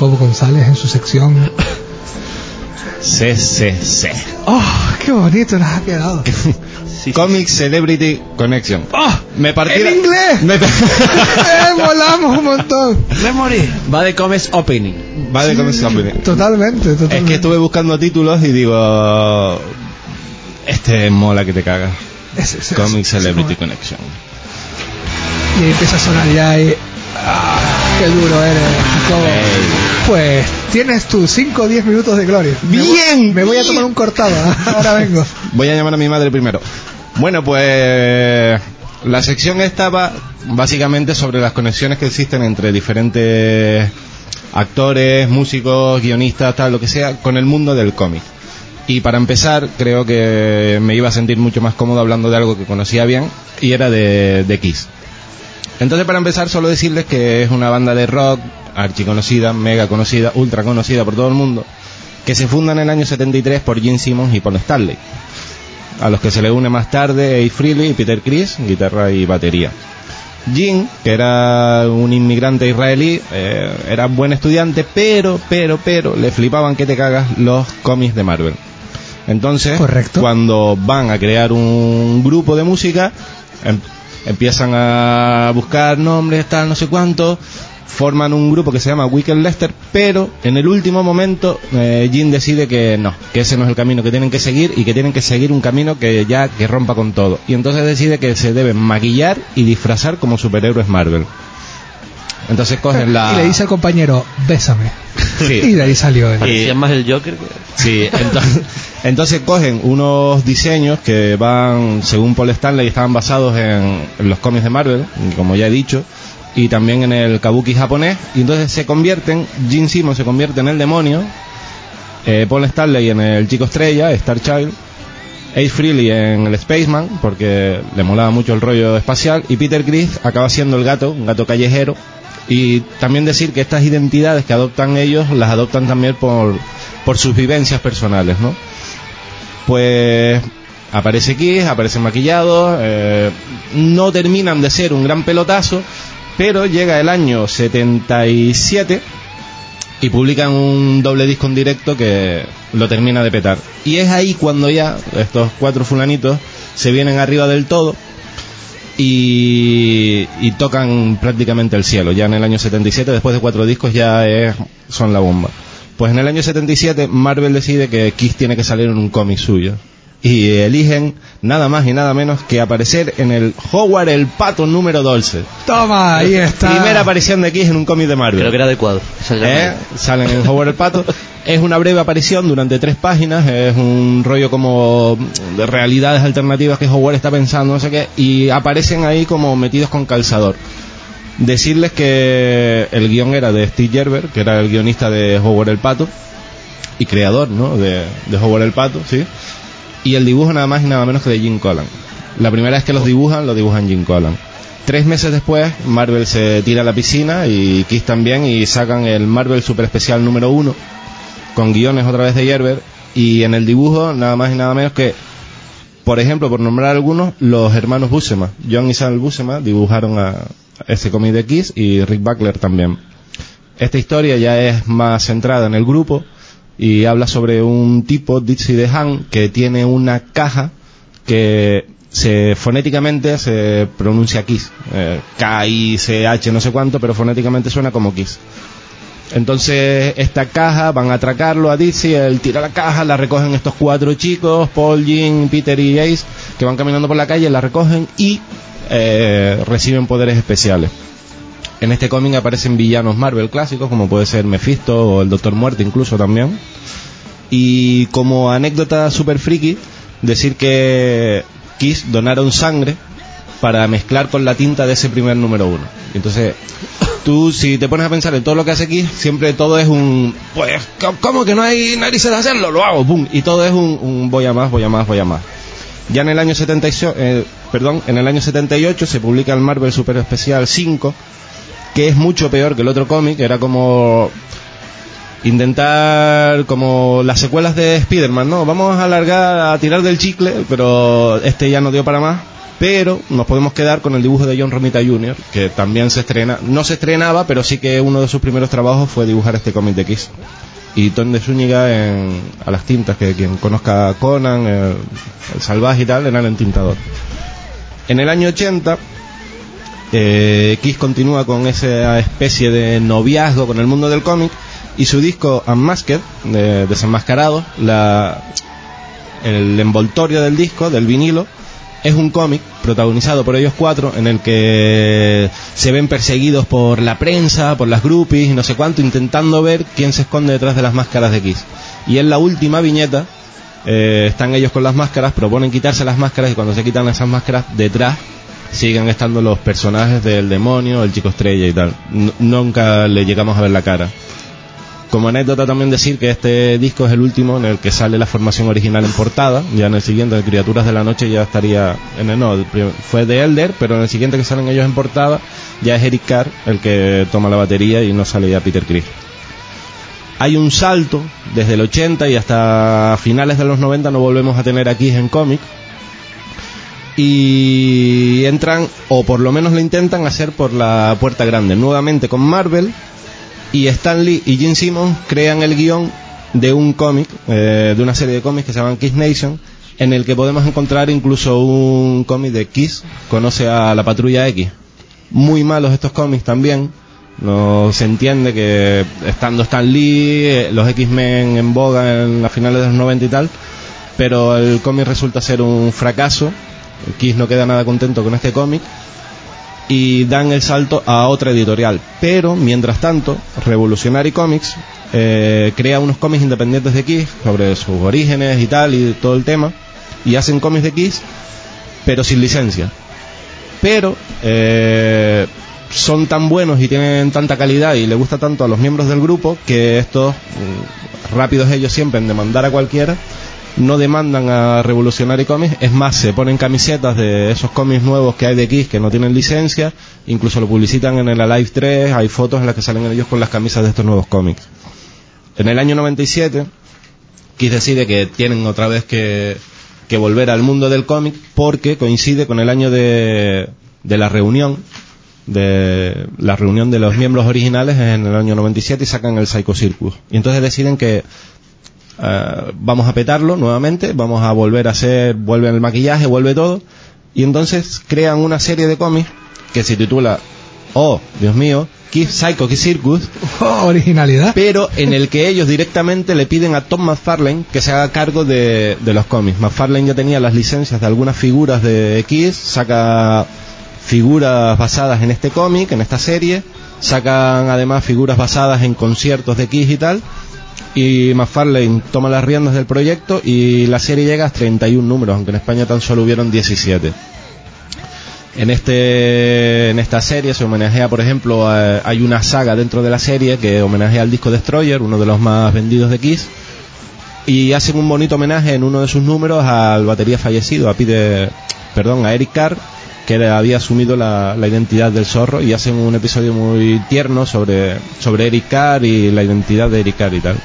Jacobo González en su sección
CCC.
¡Oh, qué bonito nos ha quedado!
Comic Celebrity Connection.
¡Oh!
Me partí
¡En
la-
inglés!
Me-
¡Eh, volamos un montón!
Memory. Va de Comics Opening.
Va de Comic Celebrity.
Totalmente, totalmente.
Es que estuve buscando títulos y digo. Este mola que te cagas. Comic Celebrity Connection.
Y ahí empieza a sonar ya y... ¡Ah, qué duro eres, Jacobo! Pues tienes tus 5 o 10 minutos de gloria. ¡Bien! Me voy a tomar un cortado, ahora vengo.
Voy a llamar a mi madre primero. Bueno, pues la sección estaba básicamente sobre las conexiones que existen entre diferentes actores, músicos, guionistas, tal, lo que sea, con el mundo del cómic. Y para empezar, creo que me iba a sentir mucho más cómodo hablando de algo que conocía bien, y era de, de Kiss. Entonces, para empezar, solo decirles que es una banda de rock archiconocida, mega conocida, ultra conocida por todo el mundo, que se funda en el año 73 por Gene Simmons y Paul Stanley, a los que se le une más tarde Ace Frehley y Peter Criss, guitarra y batería. Gene, que era un inmigrante israelí, eh, era buen estudiante, pero, pero, pero, le flipaban que te cagas los cómics de Marvel. Entonces, cuando van a crear un grupo de música, em- empiezan a buscar nombres, tal, no sé cuánto, forman un grupo que se llama Wicked Lester, pero en el último momento eh, Jim decide que no, que ese no es el camino que tienen que seguir y que tienen que seguir un camino que ya que rompa con todo. Y entonces decide que se deben maquillar y disfrazar como superhéroes Marvel. Entonces cogen la...
Y le dice al compañero, bésame.
Sí.
Y de ahí salió él.
Parecía más el Joker que...
Sí, entonces, entonces cogen unos diseños que van, según Paul Stanley, estaban basados en, en los cómics de Marvel, como ya he dicho, y también en el kabuki japonés, y entonces se convierten, Gene Simmons se convierte en el demonio, eh, Paul Stanley en el chico estrella, Star Child, Ace Frehley en el Spaceman, porque le molaba mucho el rollo espacial, y Peter Criss acaba siendo el gato, un gato callejero, y también decir que estas identidades que adoptan ellos las adoptan también por, por sus vivencias personales, ¿no? Pues aparece Kiss, aparecen maquillados, eh, no terminan de ser un gran pelotazo, pero llega el año 77 y publican un doble disco en directo que, lo termina de petar. Y es ahí cuando ya estos cuatro fulanitos se vienen arriba del todo y, y tocan prácticamente el cielo. Ya en el año 77, después de cuatro discos, ya es, son la bomba. Pues en el año 77 Marvel decide que Kiss tiene que salir en un cómic suyo. Y eligen nada más y nada menos que aparecer en el Howard el Pato número 12.
Toma, ahí está.
Primera aparición de Kiss en un cómic de Marvel.
Creo que era adecuado.
¿Eh? Salen en Howard el Pato. Es una breve aparición durante tres páginas. Es un rollo como de realidades alternativas que Howard está pensando, no sé qué. Y aparecen ahí como metidos con calzador. Decirles que el guion era de Steve Gerber, que era el guionista de Howard el Pato y creador, ¿no? De, de Howard el Pato, sí. Y el dibujo nada más y nada menos que de Jim Collan. La primera vez que los dibujan, lo dibujan Jim Collan. Tres meses después, Marvel se tira a la piscina y Kiss también y sacan el Marvel Super Especial número uno con guiones otra vez de Gerber y en el dibujo nada más y nada menos que por ejemplo, por nombrar algunos, los hermanos Buscema, John y Sal Buscema dibujaron a ese cómic de Kiss y Rick Buckler también. Esta historia ya es más centrada en el grupo y habla sobre un tipo, Dixie DeHaan, que tiene una caja que se fonéticamente se pronuncia Kiss. Eh, K-I-C-H no sé cuánto, pero fonéticamente suena como Kiss. Entonces, esta caja, van a atracarlo a Dixie, él tira la caja, la recogen estos cuatro chicos, Paul, Jim, Peter y Ace, que van caminando por la calle, la recogen y eh, reciben poderes especiales. En este cómic aparecen villanos Marvel clásicos, como puede ser Mephisto o el Doctor Muerte incluso también. Y como anécdota super friki, decir que Kiss donaron sangre para mezclar con la tinta de ese primer número uno. Entonces, tú si te pones a pensar en todo lo que hace Kiss, siempre todo es un, pues, ¿cómo- ¿cómo que no hay narices de hacerlo? Lo hago, pum. Y todo es un, un voy a más, voy a más, voy a más. Ya en el año 78, eh, perdón, en el año 78 se publica el Marvel Super Especial 5, que es mucho peor que el otro cómic, era como intentar como las secuelas de Spider-Man, ¿no? Vamos a alargar, a tirar del chicle, pero este ya no dio para más. Pero nos podemos quedar con el dibujo de John Romita Jr., que también se estrena, no se estrenaba, pero sí que uno de sus primeros trabajos fue dibujar este cómic de Kiss. Y Tom de Zúñiga en, a las tintas, que quien conozca Conan, el, el Salvaje y tal, era el entintador. En el año 80, eh, Kiss continúa con esa especie de noviazgo con el mundo del cómic y su disco Unmasked, de, desenmascarado, la, el envoltorio del disco, del vinilo, es un cómic protagonizado por ellos cuatro en el que se ven perseguidos por la prensa, por las groupies y no sé cuánto, intentando ver quién se esconde detrás de las máscaras de Kiss. Y en la última viñeta eh, están ellos con las máscaras, proponen quitarse las máscaras y cuando se quitan esas máscaras, detrás siguen estando los personajes del demonio, el chico estrella y tal. Nunca le llegamos a ver la cara. Como anécdota también decir que este disco es el último en el que sale la formación original en portada. Ya en el siguiente, Criaturas de la Noche, ya estaría en el no, fue de Elder, pero en el siguiente que salen ellos en portada ya es Eric Carr el que toma la batería y no sale ya Peter Criss. Hay un salto desde el 80 y hasta finales de los 90 no volvemos a tener aquí en cómic y entran o por lo menos lo intentan hacer por la puerta grande. Nuevamente con Marvel y Stan Lee y Gene Simmons crean el guion de un cómic, eh, de una serie de cómics que se llaman Kiss Nation, en el que podemos encontrar incluso un cómic de Kiss, conoce a la Patrulla X. Muy malos estos cómics también, no se entiende que estando Stan Lee, eh, los X-Men en boga en las finales de los 90 y tal, pero el cómic resulta ser un fracaso, Kiss no queda nada contento con este cómic y dan el salto a otra editorial. Pero, mientras tanto, Revolutionary Comics eh, crea unos cómics independientes de Kiss sobre sus orígenes y tal, y todo el tema, y hacen cómics de Kiss, pero sin licencia. Pero eh, son tan buenos y tienen tanta calidad y le gusta tanto a los miembros del grupo que estos, mm, rápidos ellos siempre en demandar a cualquiera, no demandan a Revolutionary Comics, es más, se ponen camisetas de esos cómics nuevos que hay de Kiss que no tienen licencia, incluso lo publicitan en el Alive 3, hay fotos en las que salen ellos con las camisas de estos nuevos cómics. En el año 97, Kiss decide que tienen otra vez que, que volver al mundo del cómic porque coincide con el año de, de la reunión, de la reunión de los miembros originales en el año 97 y sacan el Psycho Circus. Y entonces deciden que eh, vamos a petarlo nuevamente, vamos a volver a hacer, vuelve el maquillaje, vuelve todo, y entonces crean una serie de cómics que se titula, oh, Dios mío, Kiss Psycho Kiss Circus,
Oh, originalidad.
pero en el que ellos directamente le piden a Tom McFarlane que se haga cargo de, de los cómics. McFarlane ya tenía las licencias de algunas figuras de Kiss, saca figuras basadas en este cómic, en esta serie, sacan además figuras basadas en conciertos de Kiss y tal, y McFarlane toma las riendas del proyecto y la serie llega a 31 números, aunque en España tan solo hubieron 17. En, este, en esta serie se homenajea, por ejemplo, hay una saga dentro de la serie que homenajea al disco Destroyer, uno de los más vendidos de Kiss, y hacen un bonito homenaje en uno de sus números al batería fallecido, a Pete, perdón, a Eric Carr, que había asumido la, la identidad del zorro, y hacen un episodio muy tierno sobre, sobre Eric Carr y la identidad de Eric Carr y tal.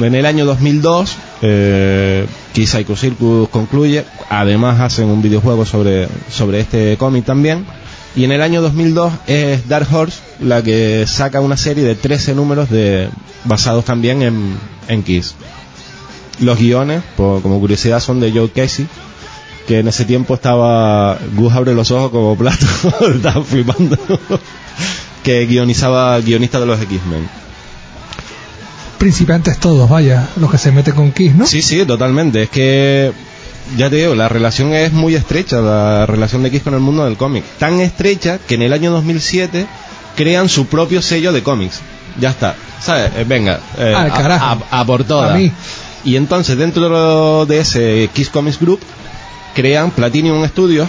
En el año 2002, eh, Kiss Psycho Circus concluye. Además, hacen un videojuego sobre, sobre este cómic también. Y en el año 2002 es Dark Horse la que saca una serie de 13 números de, basados también en, en Kiss. Los guiones, como curiosidad, son de Joe Casey, que en ese tiempo estaba. Gus abre los ojos como plato, estaba flipando. que guionizaba, guionista de los X-Men.
Principiantes todos, vaya, los que se meten con Kiss, ¿no?
Sí, sí, totalmente. Es que, ya te digo, la relación es muy estrecha, la relación de Kiss con el mundo del cómic. Tan estrecha que en el año 2007 crean su propio sello de cómics. Ya está. ¿Sabes? Eh, venga, eh,
Al
a-. A, a por todas. Y entonces, dentro de ese Kiss Comics Group, crean Platinum Studios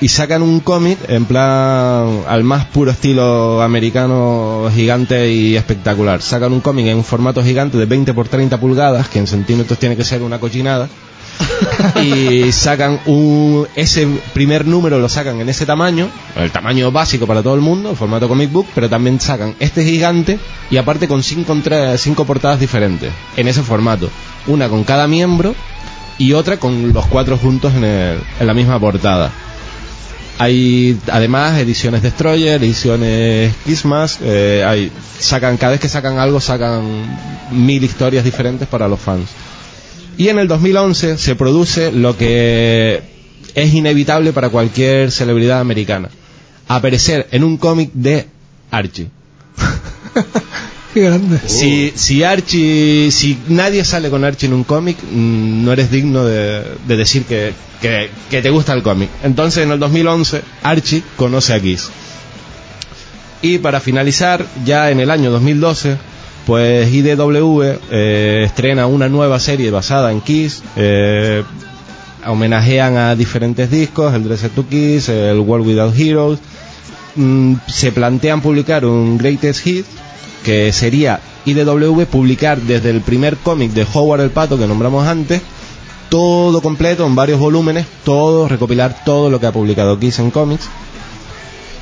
y sacan un cómic en plan al más puro estilo americano gigante y espectacular. Sacan un cómic en un formato gigante de 20 por 30 pulgadas, que en centímetros tiene que ser una cochinada. y sacan un ese primer número lo sacan en ese tamaño, el tamaño básico para todo el mundo, el formato comic book, pero también sacan este gigante y aparte con cinco, cinco portadas diferentes en ese formato, una con cada miembro y otra con los cuatro juntos en, el- en la misma portada. Hay además ediciones Destroyer, ediciones Christmas, eh, hay, sacan, cada vez que sacan algo sacan mil historias diferentes para los fans. Y en el 2011 se produce lo que es inevitable para cualquier celebridad americana. Aparecer en un cómic de Archie. Si, si Archie, si nadie sale con Archie en un cómic, mm, no eres digno de, de decir que, que, que te gusta el cómic. Entonces en el 2011 Archie conoce a Kiss. Y para finalizar, ya en el año 2012, pues IDW eh, estrena una nueva serie basada en Kiss. eh, homenajean a diferentes discos, el Dress to Kiss, el World Without Heroes. Mm, se plantean publicar un Greatest Hit que sería IDW publicar desde el primer cómic de Howard el Pato que nombramos antes, todo completo en varios volúmenes, todo, recopilar todo lo que ha publicado Kiss en cómics.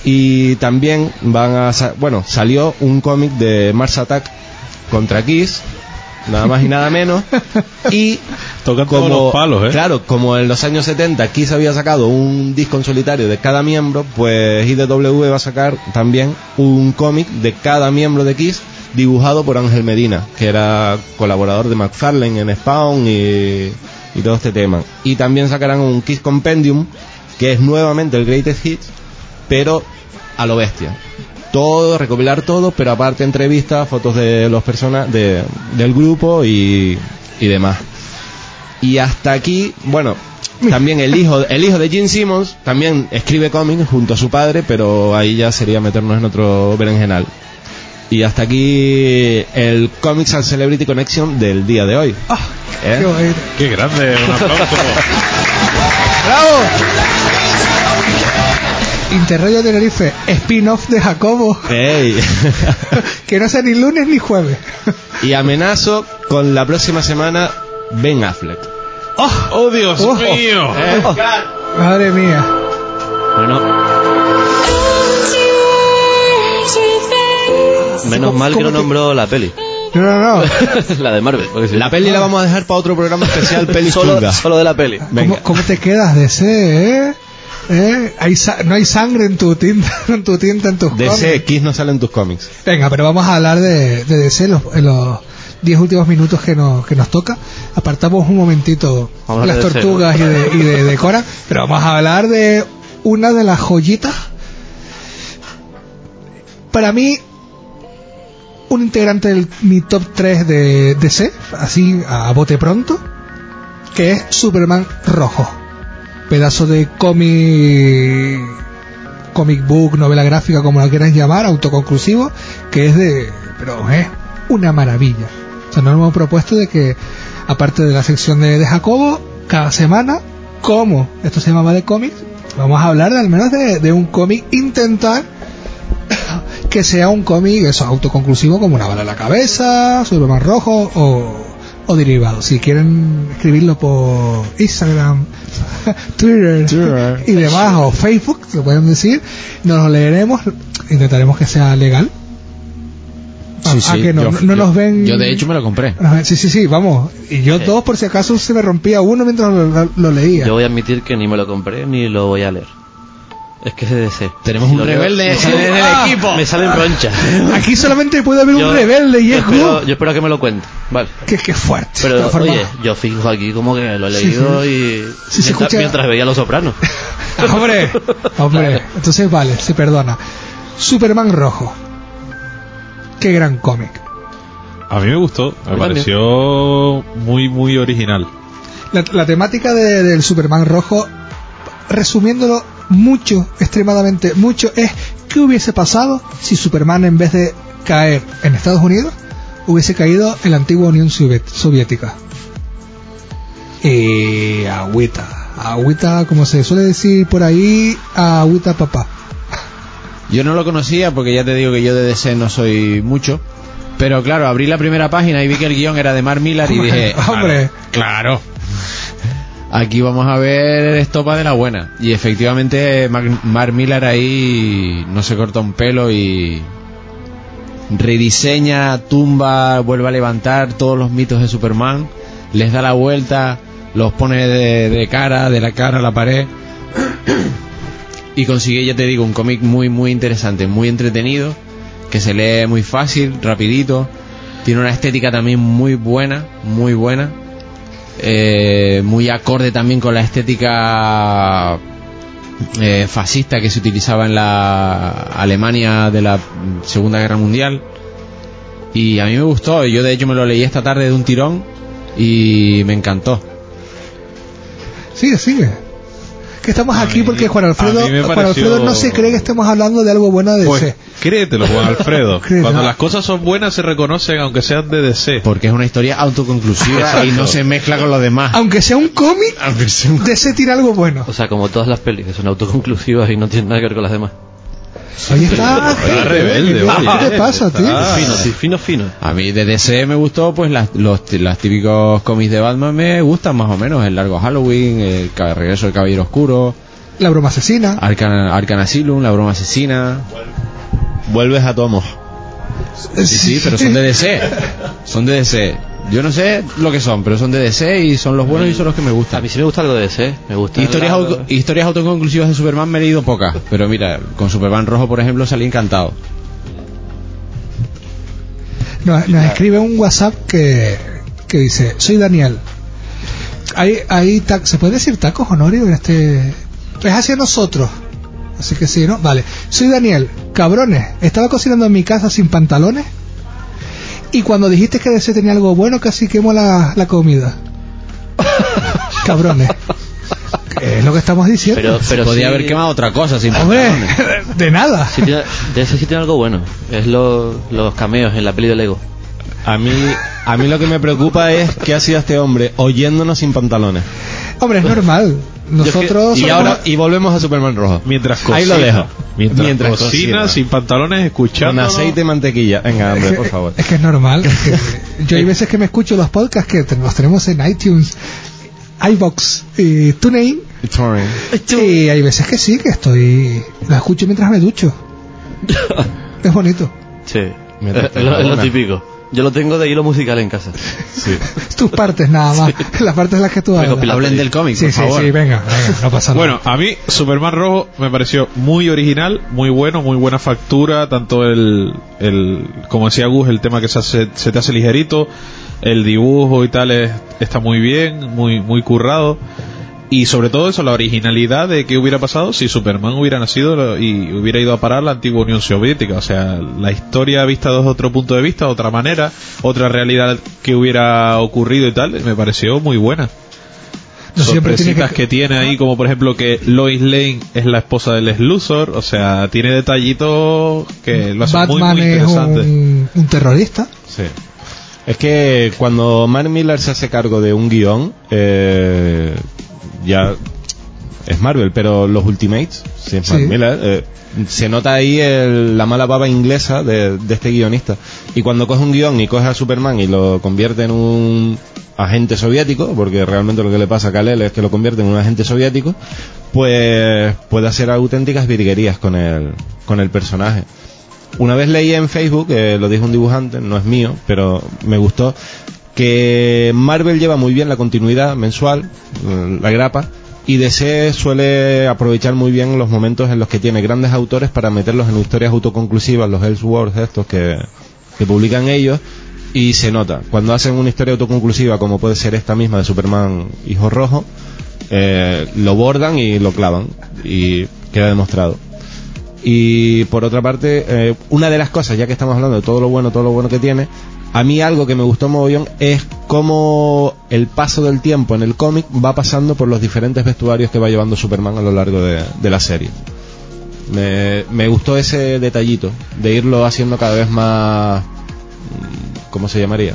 Y también van a, bueno, salió un cómic de Mars Attack contra Kiss, nada más y nada menos. Y
Tocan
como,
todos los palos, ¿eh?
Claro, como en los años 70 Kiss había sacado un disco en solitario de cada miembro, pues IDW va a sacar también un cómic de cada miembro de Kiss dibujado por Ángel Medina, que era colaborador de McFarlane en Spawn y, y todo este tema. Y también sacarán un Kiss Compendium, que es nuevamente el Greatest Hits, pero a lo bestia. Todo, recopilar todo, pero aparte entrevistas, fotos de los personas de, del grupo y, y demás. Y hasta aquí, bueno, también el hijo, el hijo de Gene Simmons también escribe cómics junto a su padre, pero ahí ya sería meternos en otro berenjenal. Y hasta aquí el Comics and Celebrity Connection del día de hoy. ¿Eh?
Qué bonito.
Qué grande, un aplauso.
¡Bravo! Interradio Tenerife, spin-off de Jacobo,
Ey.
que no sea ni lunes ni jueves.
y amenazo con la próxima semana Ben Affleck.
¡Oh, Dios
Oh.
mío!
¿Eh?
Madre mía.
Bueno. Menos mal que no nombró la peli.
No, no, no.
la de Marvel.
La peli la vamos a dejar para otro programa especial, peli
solo,
chunga.
solo de la peli.
Venga.
¿Cómo, cómo te quedas de ese, eh? ¿Eh? Hay sa- no hay sangre en tu tinta, en tu tinta, en tus
DC,
cómics.
Kiss no sale en tus cómics.
Venga, pero vamos a hablar de, de DC, los, en los, 10 últimos minutos que nos, que nos toca, apartamos un momentito
Vamos a
las
de
tortugas y
cero.
de, y de, de Cora, pero vamos a hablar de una de las joyitas. Para mí, un integrante de mi top 3 de DC, así a bote pronto, que es Superman Rojo. Pedazo de cómic comic book, novela gráfica, como la quieras llamar, autoconclusivo, que es de, pero es una maravilla. O sea, nos hemos propuesto de que, aparte de la sección de, de Jacobo, cada semana, como esto se llamaba de cómics, vamos a hablar de, al menos de, de un cómic, intentar que sea un cómic eso autoconclusivo como una bala en la cabeza, Superman rojo o, o derivado. Si quieren escribirlo por Instagram, Twitter, y demás, o Facebook, lo pueden decir, nos lo leeremos, intentaremos que sea legal.
Sí,
Ah, que no,
yo-
no
yo-
nos ven.
Yo de hecho me lo compré.
Sí, sí, sí, vamos. Y yo dos, por si acaso se me rompía uno mientras lo, lo- lo leía.
Yo voy a admitir que ni me lo compré ni lo voy a leer. Es que es de DC.
Tenemos
Si
un rebelde
me sale-
en el
¡Ah!
equipo.
Me salen ronchas.
Aquí solamente puede haber
Yo-
un rebelde y
yo
es
espero, yo espero que me lo cuente. Vale.
Que, que fuerte.
Pero oye, yo fijo aquí como que lo he leído
sí.
y
Sí, se
mientras,
escucha-
mientras veía Los Sopranos.
hombre, hombre. Entonces vale, se perdona. Superman rojo. Qué gran cómic.
A mí me gustó, me pareció muy, muy original.
La, la temática de- del Superman rojo, resumiéndolo mucho, extremadamente mucho, es qué hubiese pasado si Superman en vez de caer en Estados Unidos hubiese caído en la antigua Unión Soviética. Y agüita, agüita, como se suele decir por ahí, agüita papá.
Yo no lo conocía porque ya te digo que yo de DC no soy mucho. Pero claro, abrí la primera página y vi que el guion era de Mark Millar y dije,
Hombre.
claro. Aquí vamos a ver estopa de la buena. Y efectivamente Mark, Millar ahí no se corta un pelo y rediseña, tumba, vuelve a levantar todos los mitos de Superman, les da la vuelta, los pone de, de cara, de la cara a la pared. Y consigue, ya te digo, un cómic muy, muy interesante, muy entretenido, que se lee muy fácil, rapidito, tiene una estética también muy buena, muy buena, eh, muy acorde también con la estética eh, fascista que se utilizaba en la Alemania de la Segunda Guerra Mundial. Y a mí me gustó, yo de hecho me lo leí esta tarde de un tirón y me encantó.
Sigue, sigue. Que estamos aquí porque Juan Alfredo, Juan Alfredo no se cree que estemos hablando de algo bueno de
Pues
DC.
créetelo, Juan Alfredo. Cuando las cosas son buenas se reconocen aunque sean de DC.
Porque es una historia autoconclusiva y no se mezcla con los demás.
Aunque sea un cómic, DC tira algo bueno.
O sea, como todas las pelis que son autoconclusivas y no tienen nada que ver con las demás.
Ahí está.
Está rebelde,
¿Qué
oye.
te pasa, tío?
Fino, sí, fino, fino.
A mí de DC me gustó, pues las, los, las típicos cómics de Batman me gustan más o menos. El largo Halloween, el regreso del Caballero Oscuro,
La broma asesina.
Arcan, Arcan Asylum, la broma asesina.
Vuelves a tu amor.
Sí, sí, pero son de DC. Son de DC. Yo no sé lo que son, pero son de DC y son los buenos y son los que me gustan.
A mí sí me gusta algo de DC. Me gusta.
Historias,
la-
auto- historias autoconclusivas de Superman me he leído pocas, pero mira, con Superman rojo, por ejemplo, salí encantado.
Nos, nos escribe un WhatsApp que, que dice, soy Daniel. Hay, hay ta- ¿Se puede decir tacos, Honorio? En este... Es hacia nosotros. Así que sí, ¿no? Vale. Soy Daniel. Cabrones, estaba cocinando en mi casa sin pantalones y cuando dijiste que DC tenía algo bueno casi quemo la, la comida. Cabrones. Es lo que estamos diciendo.
Pero, pero
Podía
sí-
haber quemado otra cosa sin
Hombre, de nada.
sí tiene- de ese sí tiene algo bueno. Es lo- los cameos en la peli de Lego.
A mí, a mí lo que me preocupa es que ha sido este hombre oyéndonos sin pantalones.
Hombre, es normal. Nosotros
y ahora y volvemos a Superman rojo.
Mientras cocina.
Ahí lo dejo.
Mientras, cocina, sin pantalones, escuchando.
Con aceite y mantequilla. Venga, hombre, por favor.
Es que es normal. es que yo hay veces que me escucho los podcasts que los tenemos en iTunes, iBox y TuneIn. Y hay veces que sí, que estoy. Los escucho mientras me ducho. Es bonito.
Sí. Es, lo, es lo
una.
típico. Yo lo tengo de hilo musical en casa.
Tus partes nada más. Las partes en las que tú hablas.
Hablen del cómic,
Sí,
por
sí,
favor.
sí, venga, venga, no pasa nada.
Bueno, a mí Superman Rojo me pareció muy original, muy bueno, muy buena factura, tanto el, el como decía Gus, el tema que se, hace- se te hace ligerito, el dibujo y tal es- está muy bien, muy, muy currado. Y sobre todo eso, la originalidad de qué hubiera pasado si Superman hubiera nacido y hubiera ido a parar la antigua Unión Soviética. O sea, la historia vista desde otro punto de vista, otra manera, otra realidad que hubiera ocurrido y tal, me pareció muy buena.
No siempre tiene que-
que... tiene ahí, como por ejemplo que Lois Lane es la esposa del ex Luthor, o sea, tiene detallitos que lo hacen muy,
Batman
muy
es
interesante.
un, un terrorista.
Sí. Es que cuando Mark Miller se hace cargo de un guion, eh, ya es Marvel, pero los Ultimates, sí es Mark
Sí.
Miller, eh, se nota ahí el- la mala baba inglesa de, de este guionista. Y cuando coge un guion y coge a Superman y lo convierte en un agente soviético, porque realmente lo que le pasa a Kal-El es que lo convierte en un agente soviético, pues puede hacer auténticas virguerías con el, con el personaje. Una vez leí en Facebook, eh, lo dijo un dibujante, no es mío, pero me gustó, que Marvel lleva muy bien la continuidad mensual, eh, la grapa, y DC suele aprovechar muy bien los momentos en los que tiene grandes autores para meterlos en historias autoconclusivas, los Elseworlds estos que, que publican ellos, y se nota. Cuando hacen una historia autoconclusiva, como puede ser esta misma de Superman Hijo Rojo, eh, lo bordan y lo clavan, y queda demostrado. Y por otra parte, eh, una de las cosas, ya que estamos hablando de todo lo bueno, todo lo bueno que tiene, a mí algo que me gustó mogollón es cómo el paso del tiempo en el cómic va pasando por los diferentes vestuarios que va llevando Superman a lo largo de, de la serie. Me, me gustó ese detallito de irlo haciendo cada vez más... mm, ¿Cómo se llamaría?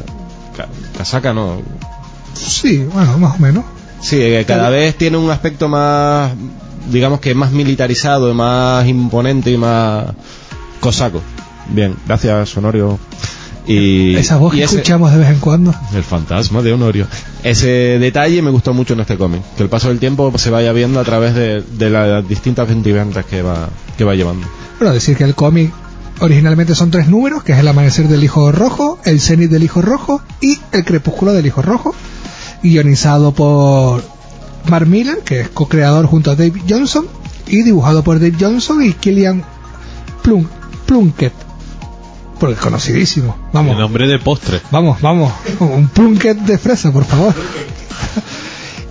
Ca- Casaca, no.
Sí, bueno, más o menos.
Sí, eh, cada vez tiene un aspecto más, digamos que más militarizado, más imponente y más cosaco. Bien, gracias Honorio. Y,
Esa voz
y
que
ese-
escuchamos de vez en cuando.
el fantasma de Honorio. Ese detalle me gustó mucho en este cómic, que el paso del tiempo se vaya viendo a través de, de las distintas ventiventas que va, que va llevando.
Bueno, decir que el cómic originalmente son tres números, que es el amanecer del hijo rojo, el cenit del hijo rojo y el crepúsculo del hijo rojo, guionizado por Mark Miller, que es co-creador junto a Dave Johnson, y dibujado por Dave Johnson y Killian Plunkett, porque es conocidísimo. Vamos.
El nombre de postre.
Vamos, vamos, un plunket de fresa, por favor.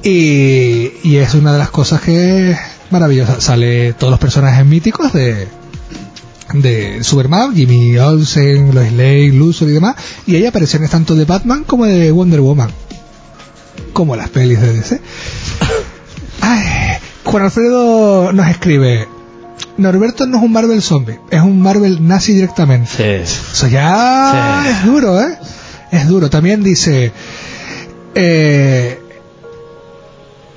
y, y es una de las cosas que es maravillosa. Sale todos los personajes míticos de, de Superman, Jimmy Olsen, Lois Lane, Luthor y demás. Y ella aparecen tanto de Batman como de Wonder Woman. Como las pelis de DC. Ay, Juan Alfredo nos escribe. Norberto no es un Marvel zombie, es un Marvel nazi directamente. Eso ya es duro, ¿eh? Es duro. También dice... Eh,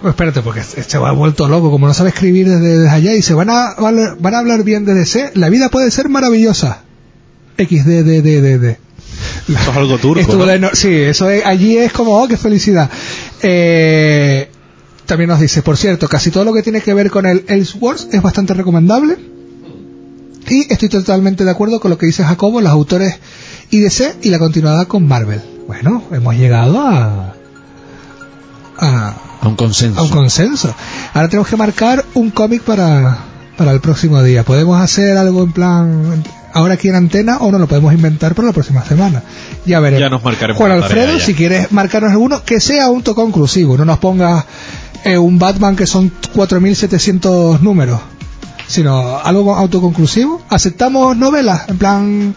espérate, porque se va vuelto loco, como no sabe escribir desde, desde allá, y se van a, van a- hablar bien de DC. La vida puede ser maravillosa. XDDDDD.
Eso es algo turco.
Estuvo
¿no?
de no- sí, eso es- allí es como, oh, qué felicidad. Eh, también nos dice, por cierto, casi todo lo que tiene que ver con el Elseworlds es bastante recomendable. Y estoy totalmente de acuerdo con lo que dice Jacobo, los autores IDC y la continuidad con Marvel. Bueno, hemos llegado a, a,
A un consenso.
a un consenso. Ahora tenemos que marcar un cómic para, para el próximo día. Podemos hacer algo en plan ahora aquí en antena o no lo podemos inventar para la próxima semana. Ya veremos.
Ya nos marcaremos
Juan Alfredo, si quieres marcarnos alguno, que sea autoconclusivo, no nos pongas eh, un Batman que son 4.700 números, sino algo autoconclusivo. ¿Aceptamos novelas? En plan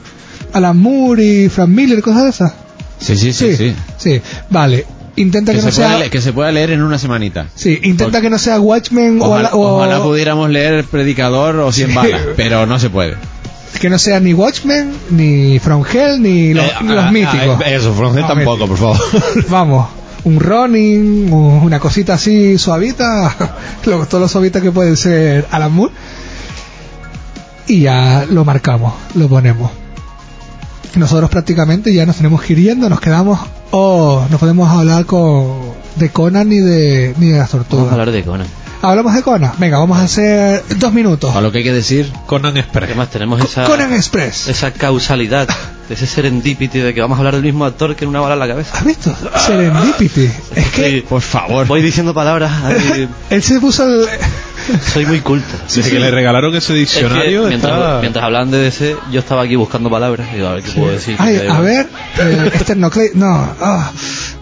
Alan Moore y Frank Miller, cosas de esas.
Sí, sí, sí, sí.
Sí, vale. Intenta que,
Que,
no
se
sea...
leer, que se pueda leer en una semanita.
Sí, intenta que no sea Watchmen o,
Ojalá,
o-
ojalá pudiéramos leer Predicador o Cien
Sí.
balas, pero no se puede.
que no sea ni Watchmen, ni From Hell, ni los,
Eh,
ni los
ah,
míticos.
Eh, Eso, From Hell
No,
tampoco, por favor.
Vamos, un Ronin, u- una cosita así suavita, lo- todos los suavitas que pueden ser Alan Moore. Y ya lo marcamos, lo ponemos. Nosotros prácticamente ya nos tenemos que ir yendo, nos quedamos, o no podemos hablar con, de Conan ni de, ni de las
Vamos a
tortugas.
hablar de Conan.
Hablamos de Conan, venga, vamos a hacer dos minutos.
A lo que hay que decir.
Conan Express.
Además tenemos esa,
Conan Express.
esa causalidad de ese serendipity de que vamos a hablar del mismo actor que en una bala en la cabeza.
¿Has visto? Serendipity. Es que
Sí,
Por favor.
voy diciendo palabras. ahí,
él se puso el...
soy muy culto.
Desde que le regalaron ese
Es que
diccionario,
mientras,
está-
mientras hablaban de DC, yo estaba aquí buscando palabras. Y digo, a ver qué puedo decir.
Ay, a ver, eh, Esternoclei- no, ah,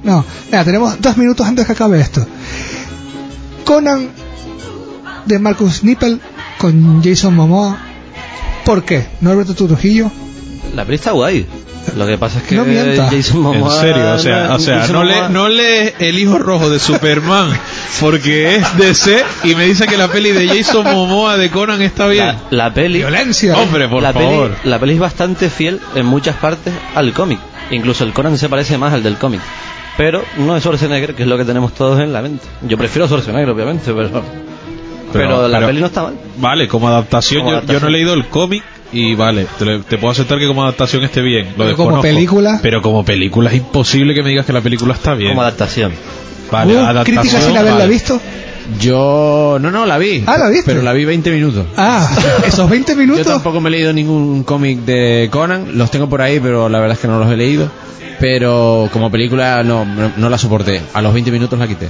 no. Mira, tenemos dos minutos antes que acabe esto. Conan de Marcus Nippel con Jason Momoa. ¿Por qué? Norberto Trujillo.
La peli está guay. Lo que pasa es que
No.
Jason
En
Momoa...
serio, o sea, o sea, no, le, no lees el hijo rojo de Superman porque es DC y me dice que la peli de Jason Momoa de Conan está bien.
La, la peli...
Violencia.
Hombre, por
la
favor.
Peli, la peli es bastante fiel en muchas partes al cómic. Incluso el Conan se parece más al del cómic. Pero no es Schwarzenegger, que es lo que tenemos todos en la mente. Yo prefiero Schwarzenegger, obviamente, pero... Pero, la
pero-
peli no está mal.
Vale, como adaptación,
Como
yo,
adaptación.
yo no he leído el cómic y vale, te, lo- te puedo aceptar que como adaptación esté bien. Lo
Pero como
desconozco.
película-
Pero como película es imposible que me digas que la película está bien.
Como adaptación.
Vale,
Uh,
adaptación.
crítica sin haberla
vale.
visto.
Yo. No, no, la vi.
Ah, ¿la viste?
Pero la vi 20 minutos.
Ah, esos 20
Yo
minutos.
tampoco me he leído ningún cómic de Conan, los tengo por ahí, pero la verdad es que no los he leído. Pero como película no, no, no la soporté. A los 20 minutos la quité.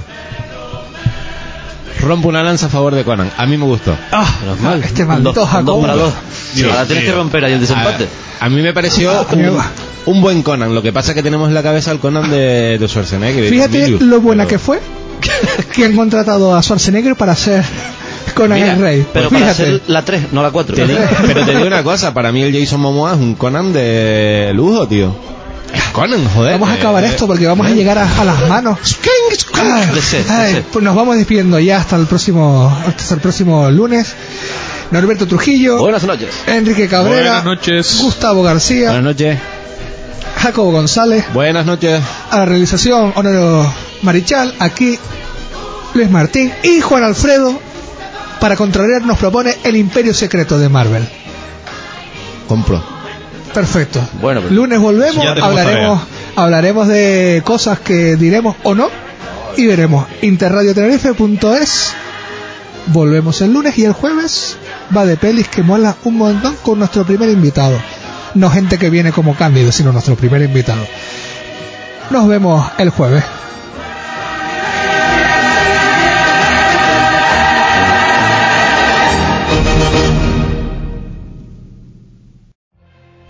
Rompo una lanza a favor de Conan. A mí me gustó.
Ah,
Menos mal.
este maldito
dos-
Jacobo.
para dos.
Dios
Ahora tienes que romper ahí el desempate.
A, a mí me pareció un, un buen Conan. Lo que pasa es que tenemos en la cabeza al Conan de, de Schwarzenegger.
Fíjate
Milius,
lo buena
pero-
que fue que han contratado a Schwarzenegger para hacer Conan
Mira,
el Rey.
pero
Fíjate.
para hacer la 3, no la 4.
Te digo- pero te digo una cosa, para mí el Jason Momoa es un Conan de lujo, tío. Conan, joder.
Vamos a acabar
Eh,
esto porque vamos a llegar a, a las manos. Ay,
DC,
ay, pues nos vamos despidiendo ya hasta el próximo hasta el próximo lunes. Norberto Trujillo,
Buenas noches.
Enrique Cabrera,
Buenas noches.
Gustavo García,
Buenas noches.
Jacobo González,
Buenas noches.
a la realización Honorio Marichal, aquí Luis Martín y Juan Alfredo para contrariar nos propone el Imperio Secreto de Marvel.
Compro.
Perfecto.
Bueno, pues,
Lunes volvemos, hablaremos, hablaremos de cosas que diremos o no y veremos. Interradiotenerife.es. Volvemos el lunes y el jueves va de pelis que mola un montón con nuestro primer invitado. No gente que viene como cándido, sino nuestro primer invitado. Nos vemos el jueves.